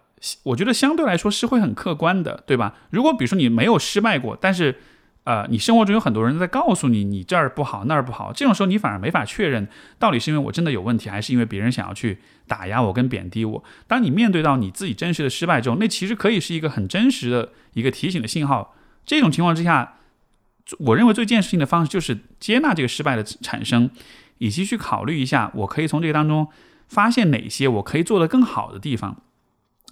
A: 我觉得相对来说是会很客观的，对吧？如果比如说你没有失败过，但是呃，你生活中有很多人在告诉你你这儿不好那儿不好，这种时候你反而没法确认到底是因为我真的有问题，还是因为别人想要去打压我跟贬低我。当你面对到你自己真实的失败之后，那其实可以是一个很真实的一个提醒的信号。这种情况之下，我认为最建设性的方式就是接纳这个失败的产生，以及去考虑一下我可以从这个当中发现哪些我可以做得更好的地方。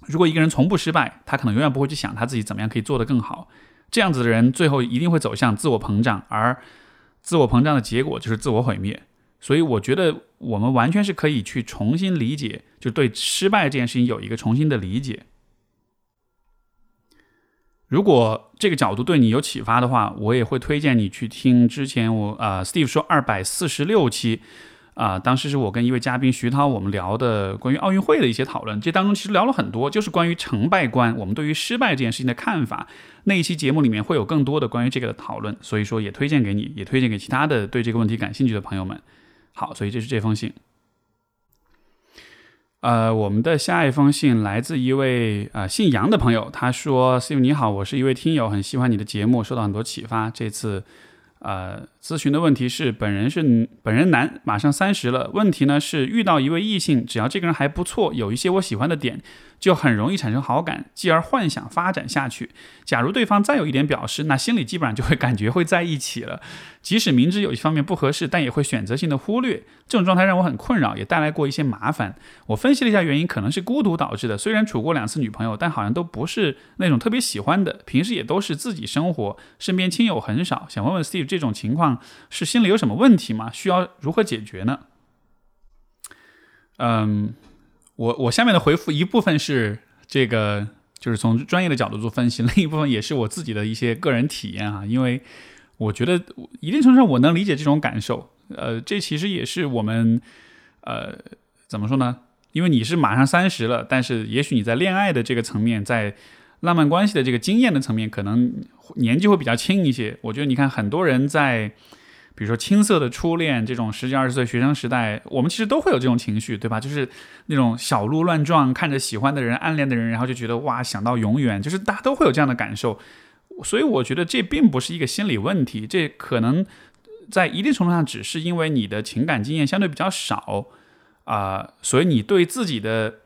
A: 如果一个人从不失败，他可能永远不会去想他自己怎么样可以做得更好。这样子的人最后一定会走向自我膨胀，而自我膨胀的结果就是自我毁灭。所以我觉得我们完全是可以去重新理解，就对失败这件事情有一个重新的理解。如果这个角度对你有启发的话，我也会推荐你去听之前我啊，Steve 说二百四十六期啊，当时是我跟一位嘉宾徐涛，我们聊的关于奥运会的一些讨论。这当中其实聊了很多，就是关于成败观，我们对于失败这件事情的看法。那一期节目里面会有更多的关于这个的讨论，所以说也推荐给你，也推荐给其他的对这个问题感兴趣的朋友们。好，所以这是这封信。呃，我们的下一封信来自一位呃姓杨的朋友，他说：“Steve 你好，我是一位听友，很喜欢你的节目，受到很多启发。这次。”呃，咨询的问题是，本人是本人男，马上三十了。问题呢是遇到一位异性，只要这个人还不错，有一些我喜欢的点，就很容易产生好感，继而幻想发展下去。假如对方再有一点表示，那心里基本上就会感觉会在一起了。即使明知有一方面不合适，但也会选择性的忽略。这种状态让我很困扰，也带来过一些麻烦。我分析了一下原因，可能是孤独导致的。虽然处过两次女朋友，但好像都不是那种特别喜欢的。平时也都是自己生活，身边亲友很少。想问问 Steve，这种情况是心里有什么问题吗？需要如何解决呢？嗯，我我下面的回复一部分是这个，就是从专业的角度做分析，[laughs] 另一部分也是我自己的一些个人体验啊，因为我觉得一定程度上我能理解这种感受。呃，这其实也是我们，呃，怎么说呢？因为你是马上三十了，但是也许你在恋爱的这个层面，在浪漫关系的这个经验的层面，可能年纪会比较轻一些。我觉得你看，很多人在，比如说青涩的初恋，这种十几二十岁学生时代，我们其实都会有这种情绪，对吧？就是那种小鹿乱撞，看着喜欢的人、暗恋的人，然后就觉得哇，想到永远，就是大家都会有这样的感受。所以我觉得这并不是一个心理问题，这可能。在一定程度上，只是因为你的情感经验相对比较少啊，所以你对自己的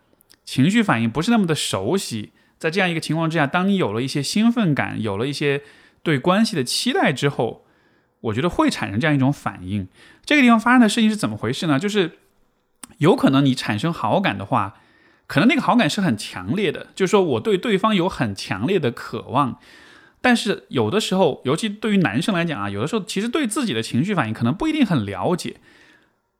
A: 情绪反应不是那么的熟悉。在这样一个情况之下，当你有了一些兴奋感，有了一些对关系的期待之后，我觉得会产生这样一种反应。这个地方发生的事情是怎么回事呢？就是有可能你产生好感的话，可能那个好感是很强烈的，就是说我对对方有很强烈的渴望。但是有的时候，尤其对于男生来讲啊，有的时候其实对自己的情绪反应可能不一定很了解，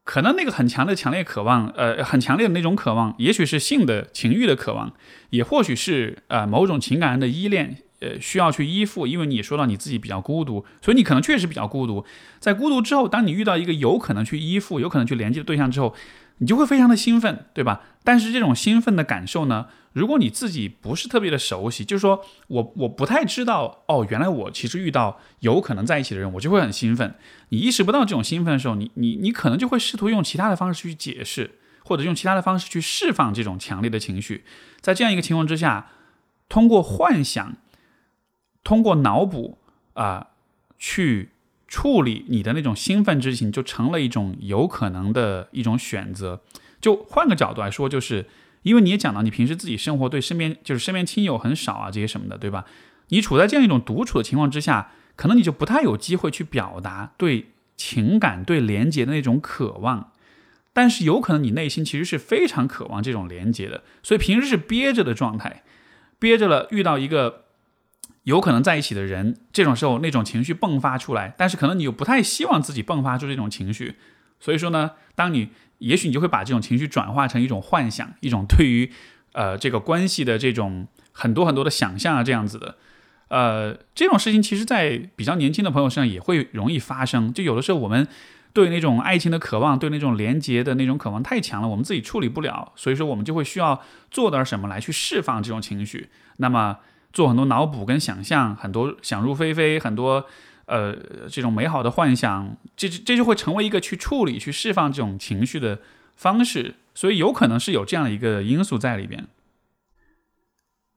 A: 可能那个很强的强烈渴望，呃，很强烈的那种渴望，也许是性的情欲的渴望，也或许是呃某种情感上的依恋，呃，需要去依附。因为你说到你自己比较孤独，所以你可能确实比较孤独。在孤独之后，当你遇到一个有可能去依附、有可能去连接的对象之后，你就会非常的兴奋，对吧？但是这种兴奋的感受呢？如果你自己不是特别的熟悉，就是说我我不太知道哦，原来我其实遇到有可能在一起的人，我就会很兴奋。你意识不到这种兴奋的时候，你你你可能就会试图用其他的方式去解释，或者用其他的方式去释放这种强烈的情绪。在这样一个情况之下，通过幻想，通过脑补啊，去处理你的那种兴奋之情，就成了一种有可能的一种选择。就换个角度来说，就是。因为你也讲到，你平时自己生活对身边就是身边亲友很少啊，这些什么的，对吧？你处在这样一种独处的情况之下，可能你就不太有机会去表达对情感、对连接的那种渴望。但是有可能你内心其实是非常渴望这种连接的，所以平时是憋着的状态，憋着了，遇到一个有可能在一起的人，这种时候那种情绪迸发出来，但是可能你又不太希望自己迸发出这种情绪，所以说呢，当你。也许你就会把这种情绪转化成一种幻想，一种对于呃这个关系的这种很多很多的想象啊，这样子的，呃这种事情其实，在比较年轻的朋友身上也会容易发生。就有的时候我们对那种爱情的渴望，对那种连接的那种渴望太强了，我们自己处理不了，所以说我们就会需要做点什么来去释放这种情绪。那么做很多脑补跟想象，很多想入非非，很多。呃，这种美好的幻想，这这就会成为一个去处理、去释放这种情绪的方式，所以有可能是有这样的一个因素在里边。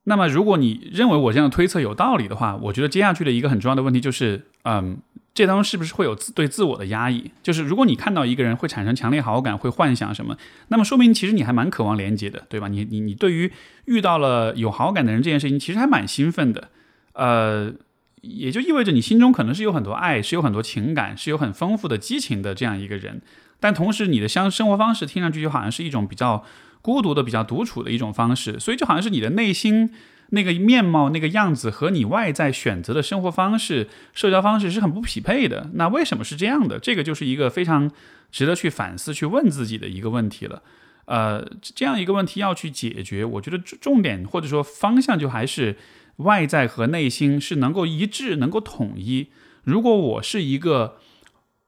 A: 那么，如果你认为我这样的推测有道理的话，我觉得接下去的一个很重要的问题就是，嗯，这当中是不是会有自对自我的压抑？就是如果你看到一个人会产生强烈好感，会幻想什么，那么说明其实你还蛮渴望连接的，对吧？你你你对于遇到了有好感的人这件事情，其实还蛮兴奋的，呃。也就意味着你心中可能是有很多爱，是有很多情感，是有很丰富的激情的这样一个人，但同时你的相生活方式听上去就好像是一种比较孤独的、比较独处的一种方式，所以就好像是你的内心那个面貌、那个样子和你外在选择的生活方式、社交方式是很不匹配的。那为什么是这样的？这个就是一个非常值得去反思、去问自己的一个问题了。呃，这样一个问题要去解决，我觉得重点或者说方向就还是。外在和内心是能够一致、能够统一。如果我是一个，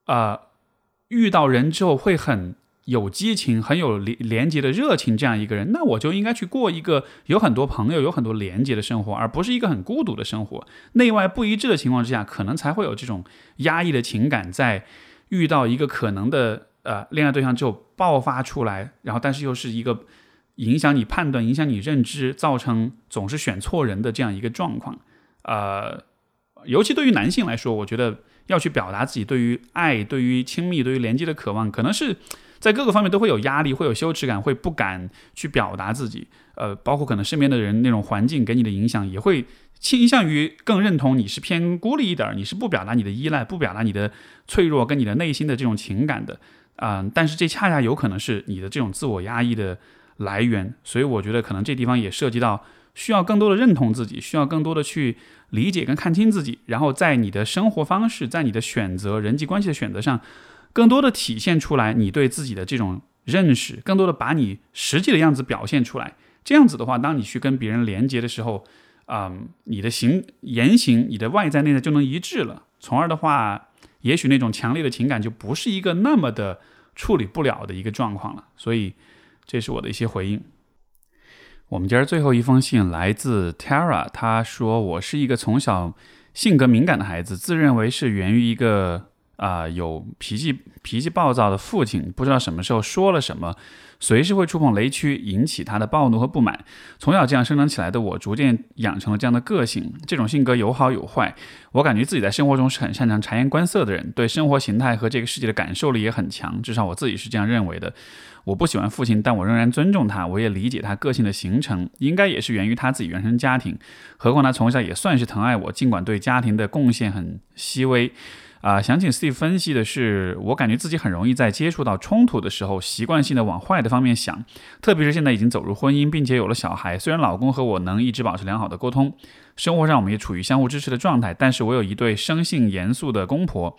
A: 呃，遇到人之后会很有激情、很有连连接的热情这样一个人，那我就应该去过一个有很多朋友、有很多连接的生活，而不是一个很孤独的生活。内外不一致的情况之下，可能才会有这种压抑的情感在遇到一个可能的呃恋爱对象之后爆发出来，然后但是又是一个影响你判断、影响你认知，造成总是选错人的这样一个状况。呃，尤其对于男性来说，我觉得。要去表达自己对于爱、对于亲密、对于连接的渴望，可能是在各个方面都会有压力，会有羞耻感，会不敢去表达自己。呃，包括可能身边的人那种环境给你的影响，也会倾向于更认同你是偏孤立一点，你是不表达你的依赖，不表达你的脆弱跟你的内心的这种情感的。嗯，但是这恰恰有可能是你的这种自我压抑的来源。所以我觉得可能这地方也涉及到需要更多的认同自己，需要更多的去。理解跟看清自己，然后在你的生活方式，在你的选择、人际关系的选择上，更多的体现出来你对自己的这种认识，更多的把你实际的样子表现出来。这样子的话，当你去跟别人连接的时候，嗯，你的行言行、你的外在内在就能一致了，从而的话，也许那种强烈的情感就不是一个那么的处理不了的一个状况了。所以，这是我的一些回应。我们今儿最后一封信来自 Tara，他说：“我是一个从小性格敏感的孩子，自认为是源于一个啊有脾气脾气暴躁的父亲，不知道什么时候说了什么。”随时会触碰雷区，引起他的暴怒和不满。从小这样生长起来的我，逐渐养成了这样的个性。这种性格有好有坏。我感觉自己在生活中是很擅长察言观色的人，对生活形态和这个世界的感受力也很强。至少我自己是这样认为的。我不喜欢父亲，但我仍然尊重他。我也理解他个性的形成，应该也是源于他自己原生家庭。何况他从小也算是疼爱我，尽管对家庭的贡献很细微。啊，想请 Steve 分析的是，我感觉自己很容易在接触到冲突的时候，习惯性的往坏的方面想，特别是现在已经走入婚姻，并且有了小孩。虽然老公和我能一直保持良好的沟通，生活上我们也处于相互支持的状态，但是我有一对生性严肃的公婆，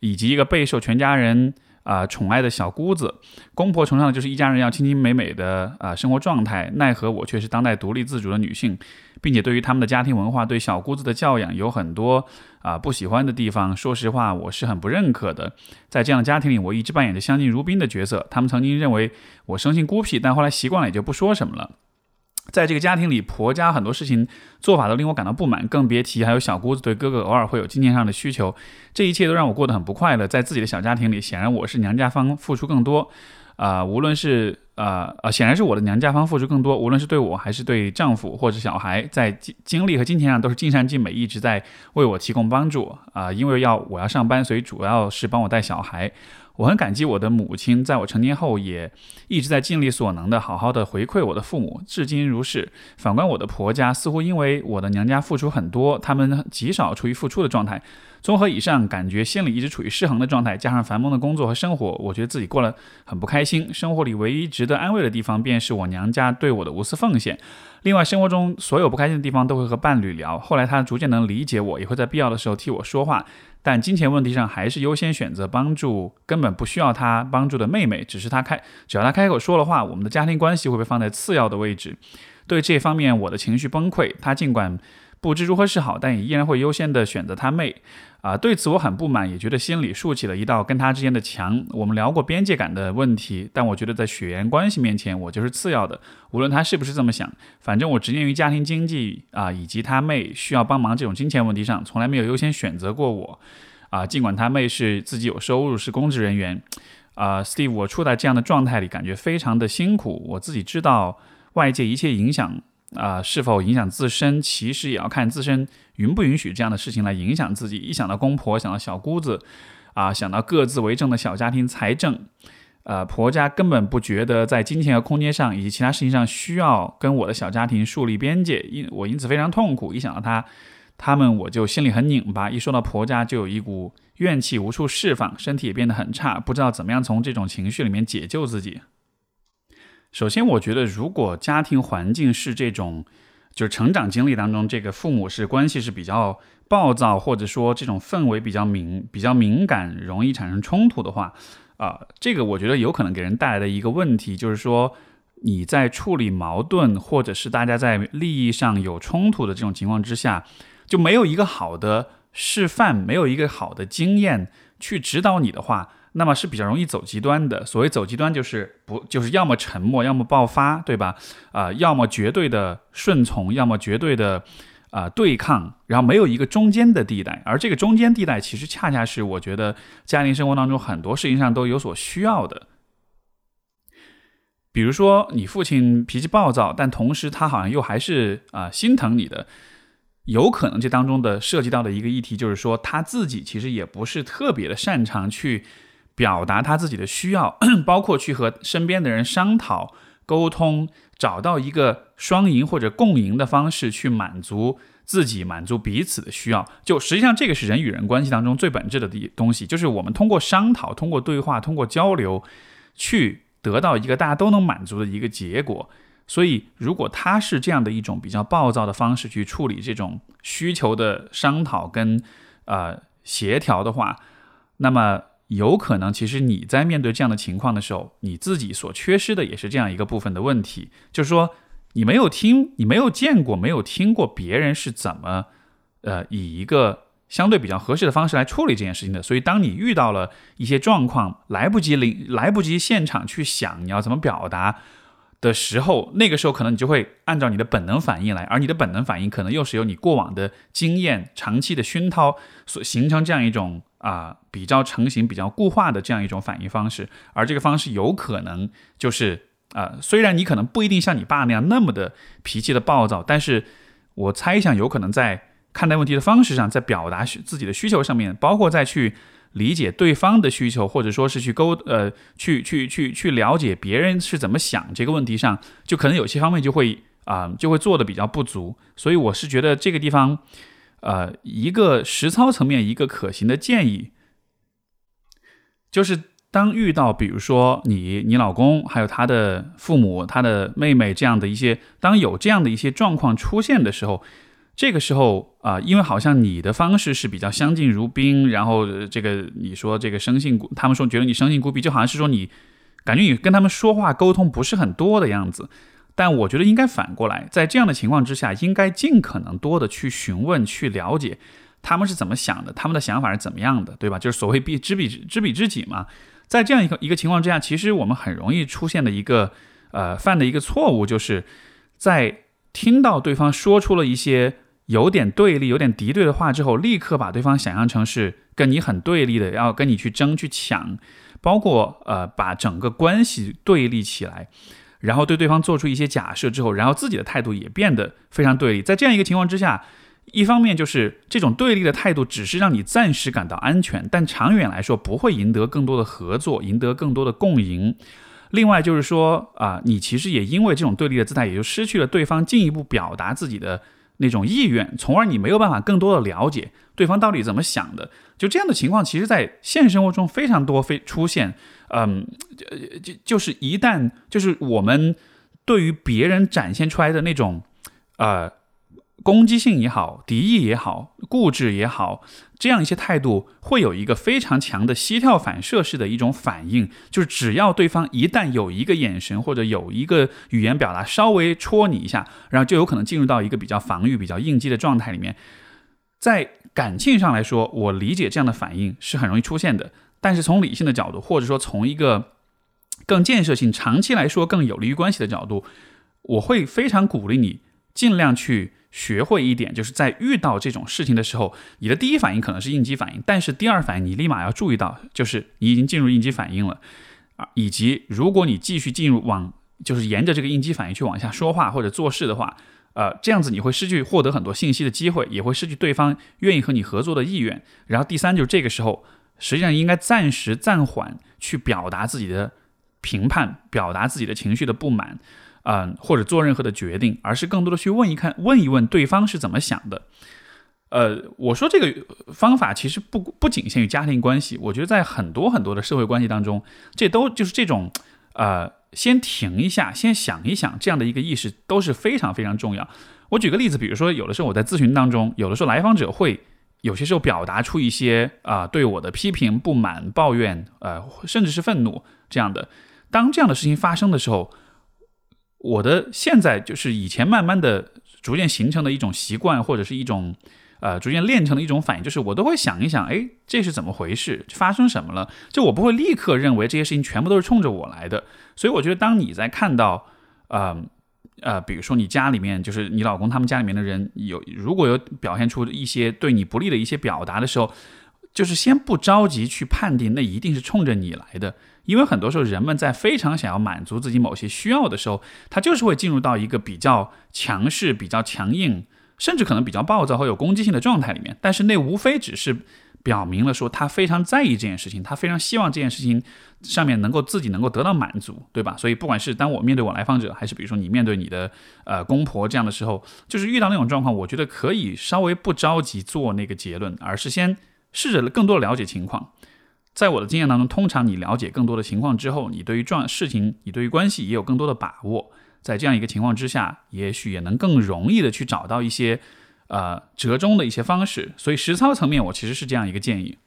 A: 以及一个备受全家人。啊，宠爱的小姑子，公婆崇尚的就是一家人要亲亲美美的啊生活状态。奈何我却是当代独立自主的女性，并且对于他们的家庭文化、对小姑子的教养有很多啊不喜欢的地方。说实话，我是很不认可的。在这样的家庭里，我一直扮演着相敬如宾的角色。他们曾经认为我生性孤僻，但后来习惯了，也就不说什么了。在这个家庭里，婆家很多事情做法都令我感到不满，更别提还有小姑子对哥哥偶尔会有金钱上的需求，这一切都让我过得很不快乐。在自己的小家庭里，显然我是娘家方付出更多，啊，无论是呃呃，显然是我的娘家方付出更多，无论是对我还是对丈夫或者小孩，在精精力和金钱上都是尽善尽美，一直在为我提供帮助啊，因为要我要上班，所以主要是帮我带小孩。我很感激我的母亲，在我成年后也一直在尽力所能的好好的回馈我的父母，至今如是。反观我的婆家，似乎因为我的娘家付出很多，他们极少处于付出的状态。综合以上，感觉心里一直处于失衡的状态，加上繁忙的工作和生活，我觉得自己过得很不开心。生活里唯一值得安慰的地方，便是我娘家对我的无私奉献。另外，生活中所有不开心的地方都会和伴侣聊。后来他逐渐能理解我，也会在必要的时候替我说话。但金钱问题上，还是优先选择帮助根本不需要他帮助的妹妹。只是他开，只要他开口说了话，我们的家庭关系会被放在次要的位置。对这方面，我的情绪崩溃。他尽管。不知如何是好，但也依然会优先的选择他妹，啊，对此我很不满，也觉得心里竖起了一道跟他之间的墙。我们聊过边界感的问题，但我觉得在血缘关系面前，我就是次要的。无论他是不是这么想，反正我执念于家庭经济啊，以及他妹需要帮忙这种金钱问题上，从来没有优先选择过我，啊，尽管他妹是自己有收入，是公职人员，啊，Steve，我处在这样的状态里，感觉非常的辛苦。我自己知道外界一切影响。啊，是否影响自身，其实也要看自身允不允许这样的事情来影响自己。一想到公婆，想到小姑子，啊，想到各自为政的小家庭财政，呃，婆家根本不觉得在金钱和空间上以及其他事情上需要跟我的小家庭树立边界，因我因此非常痛苦。一想到他，他们我就心里很拧巴。一说到婆家，就有一股怨气无处释放，身体也变得很差，不知道怎么样从这种情绪里面解救自己。首先，我觉得如果家庭环境是这种，就是成长经历当中，这个父母是关系是比较暴躁，或者说这种氛围比较敏、比较敏感，容易产生冲突的话，啊，这个我觉得有可能给人带来的一个问题，就是说你在处理矛盾，或者是大家在利益上有冲突的这种情况之下，就没有一个好的示范，没有一个好的经验去指导你的话。那么是比较容易走极端的。所谓走极端，就是不就是要么沉默，要么爆发，对吧？啊，要么绝对的顺从，要么绝对的啊对抗，然后没有一个中间的地带。而这个中间地带，其实恰恰是我觉得家庭生活当中很多事情上都有所需要的。比如说，你父亲脾气暴躁，但同时他好像又还是啊心疼你的。有可能这当中的涉及到的一个议题，就是说他自己其实也不是特别的擅长去表达他自己的需要，[clears throat] 包括去和身边的人商讨、沟通，找到一个双赢或者共赢的方式去满足自己、满足彼此的需要。就实际上这个是人与人关系当中最本质的东西，就是我们通过商讨、通过对话、通过交流，去得到一个大家都能满足的一个结果。所以，如果他是这样的一种比较暴躁的方式去处理这种需求的商讨跟呃协调的话，那么有可能其实你在面对这样的情况的时候，你自己所缺失的也是这样一个部分的问题，就是说你没有听，你没有见过，没有听过别人是怎么呃以一个相对比较合适的方式来处理这件事情的。所以，当你遇到了一些状况，来不及临，来不及现场去想你要怎么表达。的时候，那个时候可能你就会按照你的本能反应来，而你的本能反应可能又是由你过往的经验、长期的熏陶所形成这样一种啊比较成型、比较固化的这样一种反应方式，而这个方式有可能就是啊，虽然你可能不一定像你爸那样那么的脾气的暴躁，但是我猜想有可能在看待问题的方式上，在表达自己的需求上面，包括在去。理解对方的需求，或者说是去沟呃，去去去去了解别人是怎么想这个问题上，就可能有些方面就会啊，就会做的比较不足。所以我是觉得这个地方，呃，一个实操层面一个可行的建议，就是当遇到比如说你、你老公还有他的父母、他的妹妹这样的一些，当有这样的一些状况出现的时候。这个时候啊，因为好像你的方式是比较相敬如宾，然后这个你说这个生性，他们说觉得你生性孤僻，就好像是说你感觉你跟他们说话沟通不是很多的样子。但我觉得应该反过来，在这样的情况之下，应该尽可能多的去询问、去了解他们是怎么想的，他们的想法是怎么样的，对吧？就是所谓彼知彼知彼知己嘛。在这样一个一个情况之下，其实我们很容易出现的一个呃犯的一个错误，就是在听到对方说出了一些。有点对立、有点敌对的话之后，立刻把对方想象成是跟你很对立的，要跟你去争、去抢，包括呃把整个关系对立起来，然后对对方做出一些假设之后，然后自己的态度也变得非常对立。在这样一个情况之下，一方面就是这种对立的态度只是让你暂时感到安全，但长远来说不会赢得更多的合作，赢得更多的共赢。另外就是说啊，你其实也因为这种对立的姿态，也就失去了对方进一步表达自己的。那种意愿，从而你没有办法更多的了解对方到底怎么想的。就这样的情况，其实，在现实生活中非常多非出现。嗯，就就是一旦就是我们对于别人展现出来的那种，呃。攻击性也好，敌意也好，固执也好，这样一些态度会有一个非常强的膝跳反射式的一种反应，就是只要对方一旦有一个眼神或者有一个语言表达稍微戳你一下，然后就有可能进入到一个比较防御、比较应激的状态里面。在感性上来说，我理解这样的反应是很容易出现的，但是从理性的角度，或者说从一个更建设性、长期来说更有利于关系的角度，我会非常鼓励你尽量去。学会一点，就是在遇到这种事情的时候，你的第一反应可能是应激反应，但是第二反应你立马要注意到，就是你已经进入应激反应了啊，以及如果你继续进入往，就是沿着这个应激反应去往下说话或者做事的话，呃，这样子你会失去获得很多信息的机会，也会失去对方愿意和你合作的意愿。然后第三就是这个时候，实际上应该暂时暂缓去表达自己的评判，表达自己的情绪的不满。嗯，或者做任何的决定，而是更多的去问一看，问一问对方是怎么想的。呃，我说这个方法其实不不仅限于家庭关系，我觉得在很多很多的社会关系当中，这都就是这种呃，先停一下，先想一想这样的一个意识都是非常非常重要。我举个例子，比如说有的时候我在咨询当中，有的时候来访者会有些时候表达出一些啊对我的批评、不满、抱怨，呃，甚至是愤怒这样的。当这样的事情发生的时候，我的现在就是以前慢慢的逐渐形成的一种习惯或者是一种呃，逐渐练成的一种反应，就是我都会想一想，哎，这是怎么回事？发生什么了？就我不会立刻认为这些事情全部都是冲着我来的。所以我觉得，当你在看到，呃呃，比如说你家里面，就是你老公他们家里面的人有，如果有表现出一些对你不利的一些表达的时候，就是先不着急去判定，那一定是冲着你来的。因为很多时候，人们在非常想要满足自己某些需要的时候，他就是会进入到一个比较强势、比较强硬。甚至可能比较暴躁和有攻击性的状态里面，但是那无非只是表明了说他非常在意这件事情，他非常希望这件事情上面能够自己能够得到满足，对吧？所以不管是当我面对我来访者，还是比如说你面对你的呃公婆这样的时候，就是遇到那种状况，我觉得可以稍微不着急做那个结论，而是先试着更多的了解情况。在我的经验当中，通常你了解更多的情况之后，你对于状事情，你对于关系也有更多的把握。在这样一个情况之下，也许也能更容易的去找到一些，呃，折中的一些方式。所以实操层面，我其实是这样一个建议。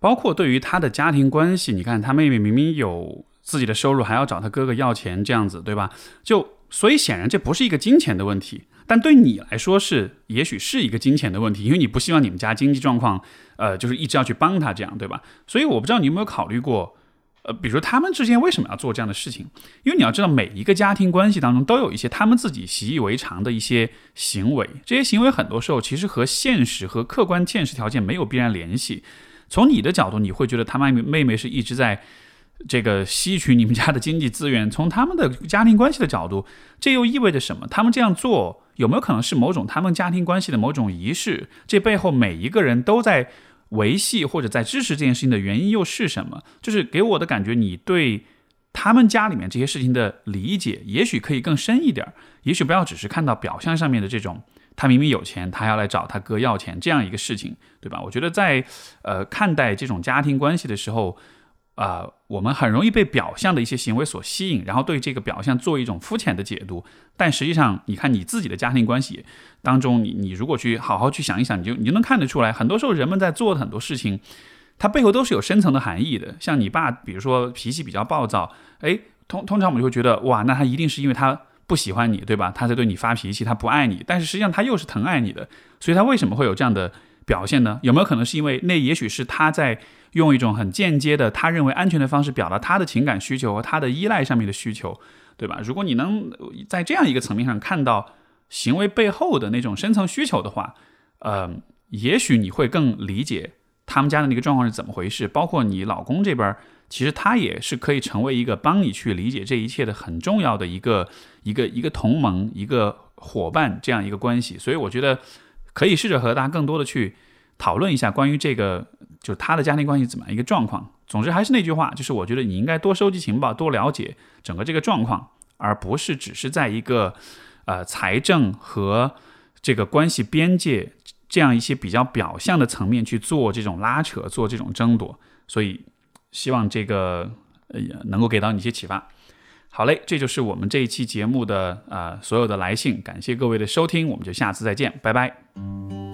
A: 包括对于他的家庭关系，你看他妹妹明明有自己的收入，还要找他哥哥要钱，这样子，对吧？就所以显然这不是一个金钱的问题，但对你来说是，也许是一个金钱的问题，因为你不希望你们家经济状况，呃，就是一直要去帮他这样，对吧？所以我不知道你有没有考虑过。呃，比如说他们之间为什么要做这样的事情？因为你要知道，每一个家庭关系当中都有一些他们自己习以为常的一些行为，这些行为很多时候其实和现实和客观现实条件没有必然联系。从你的角度，你会觉得他妹妹妹妹是一直在这个吸取你们家的经济资源。从他们的家庭关系的角度，这又意味着什么？他们这样做有没有可能是某种他们家庭关系的某种仪式？这背后每一个人都在。维系或者在支持这件事情的原因又是什么？就是给我的感觉，你对他们家里面这些事情的理解，也许可以更深一点。也许不要只是看到表象上面的这种，他明明有钱，他要来找他哥要钱这样一个事情，对吧？我觉得在呃看待这种家庭关系的时候。啊，我们很容易被表象的一些行为所吸引，然后对这个表象做一种肤浅的解读。但实际上，你看你自己的家庭关系当中，你你如果去好好去想一想，你就你就能看得出来，很多时候人们在做的很多事情，它背后都是有深层的含义的。像你爸，比如说脾气比较暴躁，哎，通通常我们就会觉得，哇，那他一定是因为他不喜欢你，对吧？他在对你发脾气，他不爱你。但是实际上他又是疼爱你的，所以他为什么会有这样的表现呢？有没有可能是因为那也许是他在。用一种很间接的，他认为安全的方式表达他的情感需求和他的依赖上面的需求，对吧？如果你能在这样一个层面上看到行为背后的那种深层需求的话，呃，也许你会更理解他们家的那个状况是怎么回事。包括你老公这边，其实他也是可以成为一个帮你去理解这一切的很重要的一个一个一个同盟、一个伙伴这样一个关系。所以我觉得可以试着和大家更多的去讨论一下关于这个。就他的家庭关系怎么样一个状况？总之还是那句话，就是我觉得你应该多收集情报，多了解整个这个状况，而不是只是在一个呃财政和这个关系边界这样一些比较表象的层面去做这种拉扯，做这种争夺。所以希望这个呃能够给到你一些启发。好嘞，这就是我们这一期节目的呃所有的来信，感谢各位的收听，我们就下次再见，拜拜。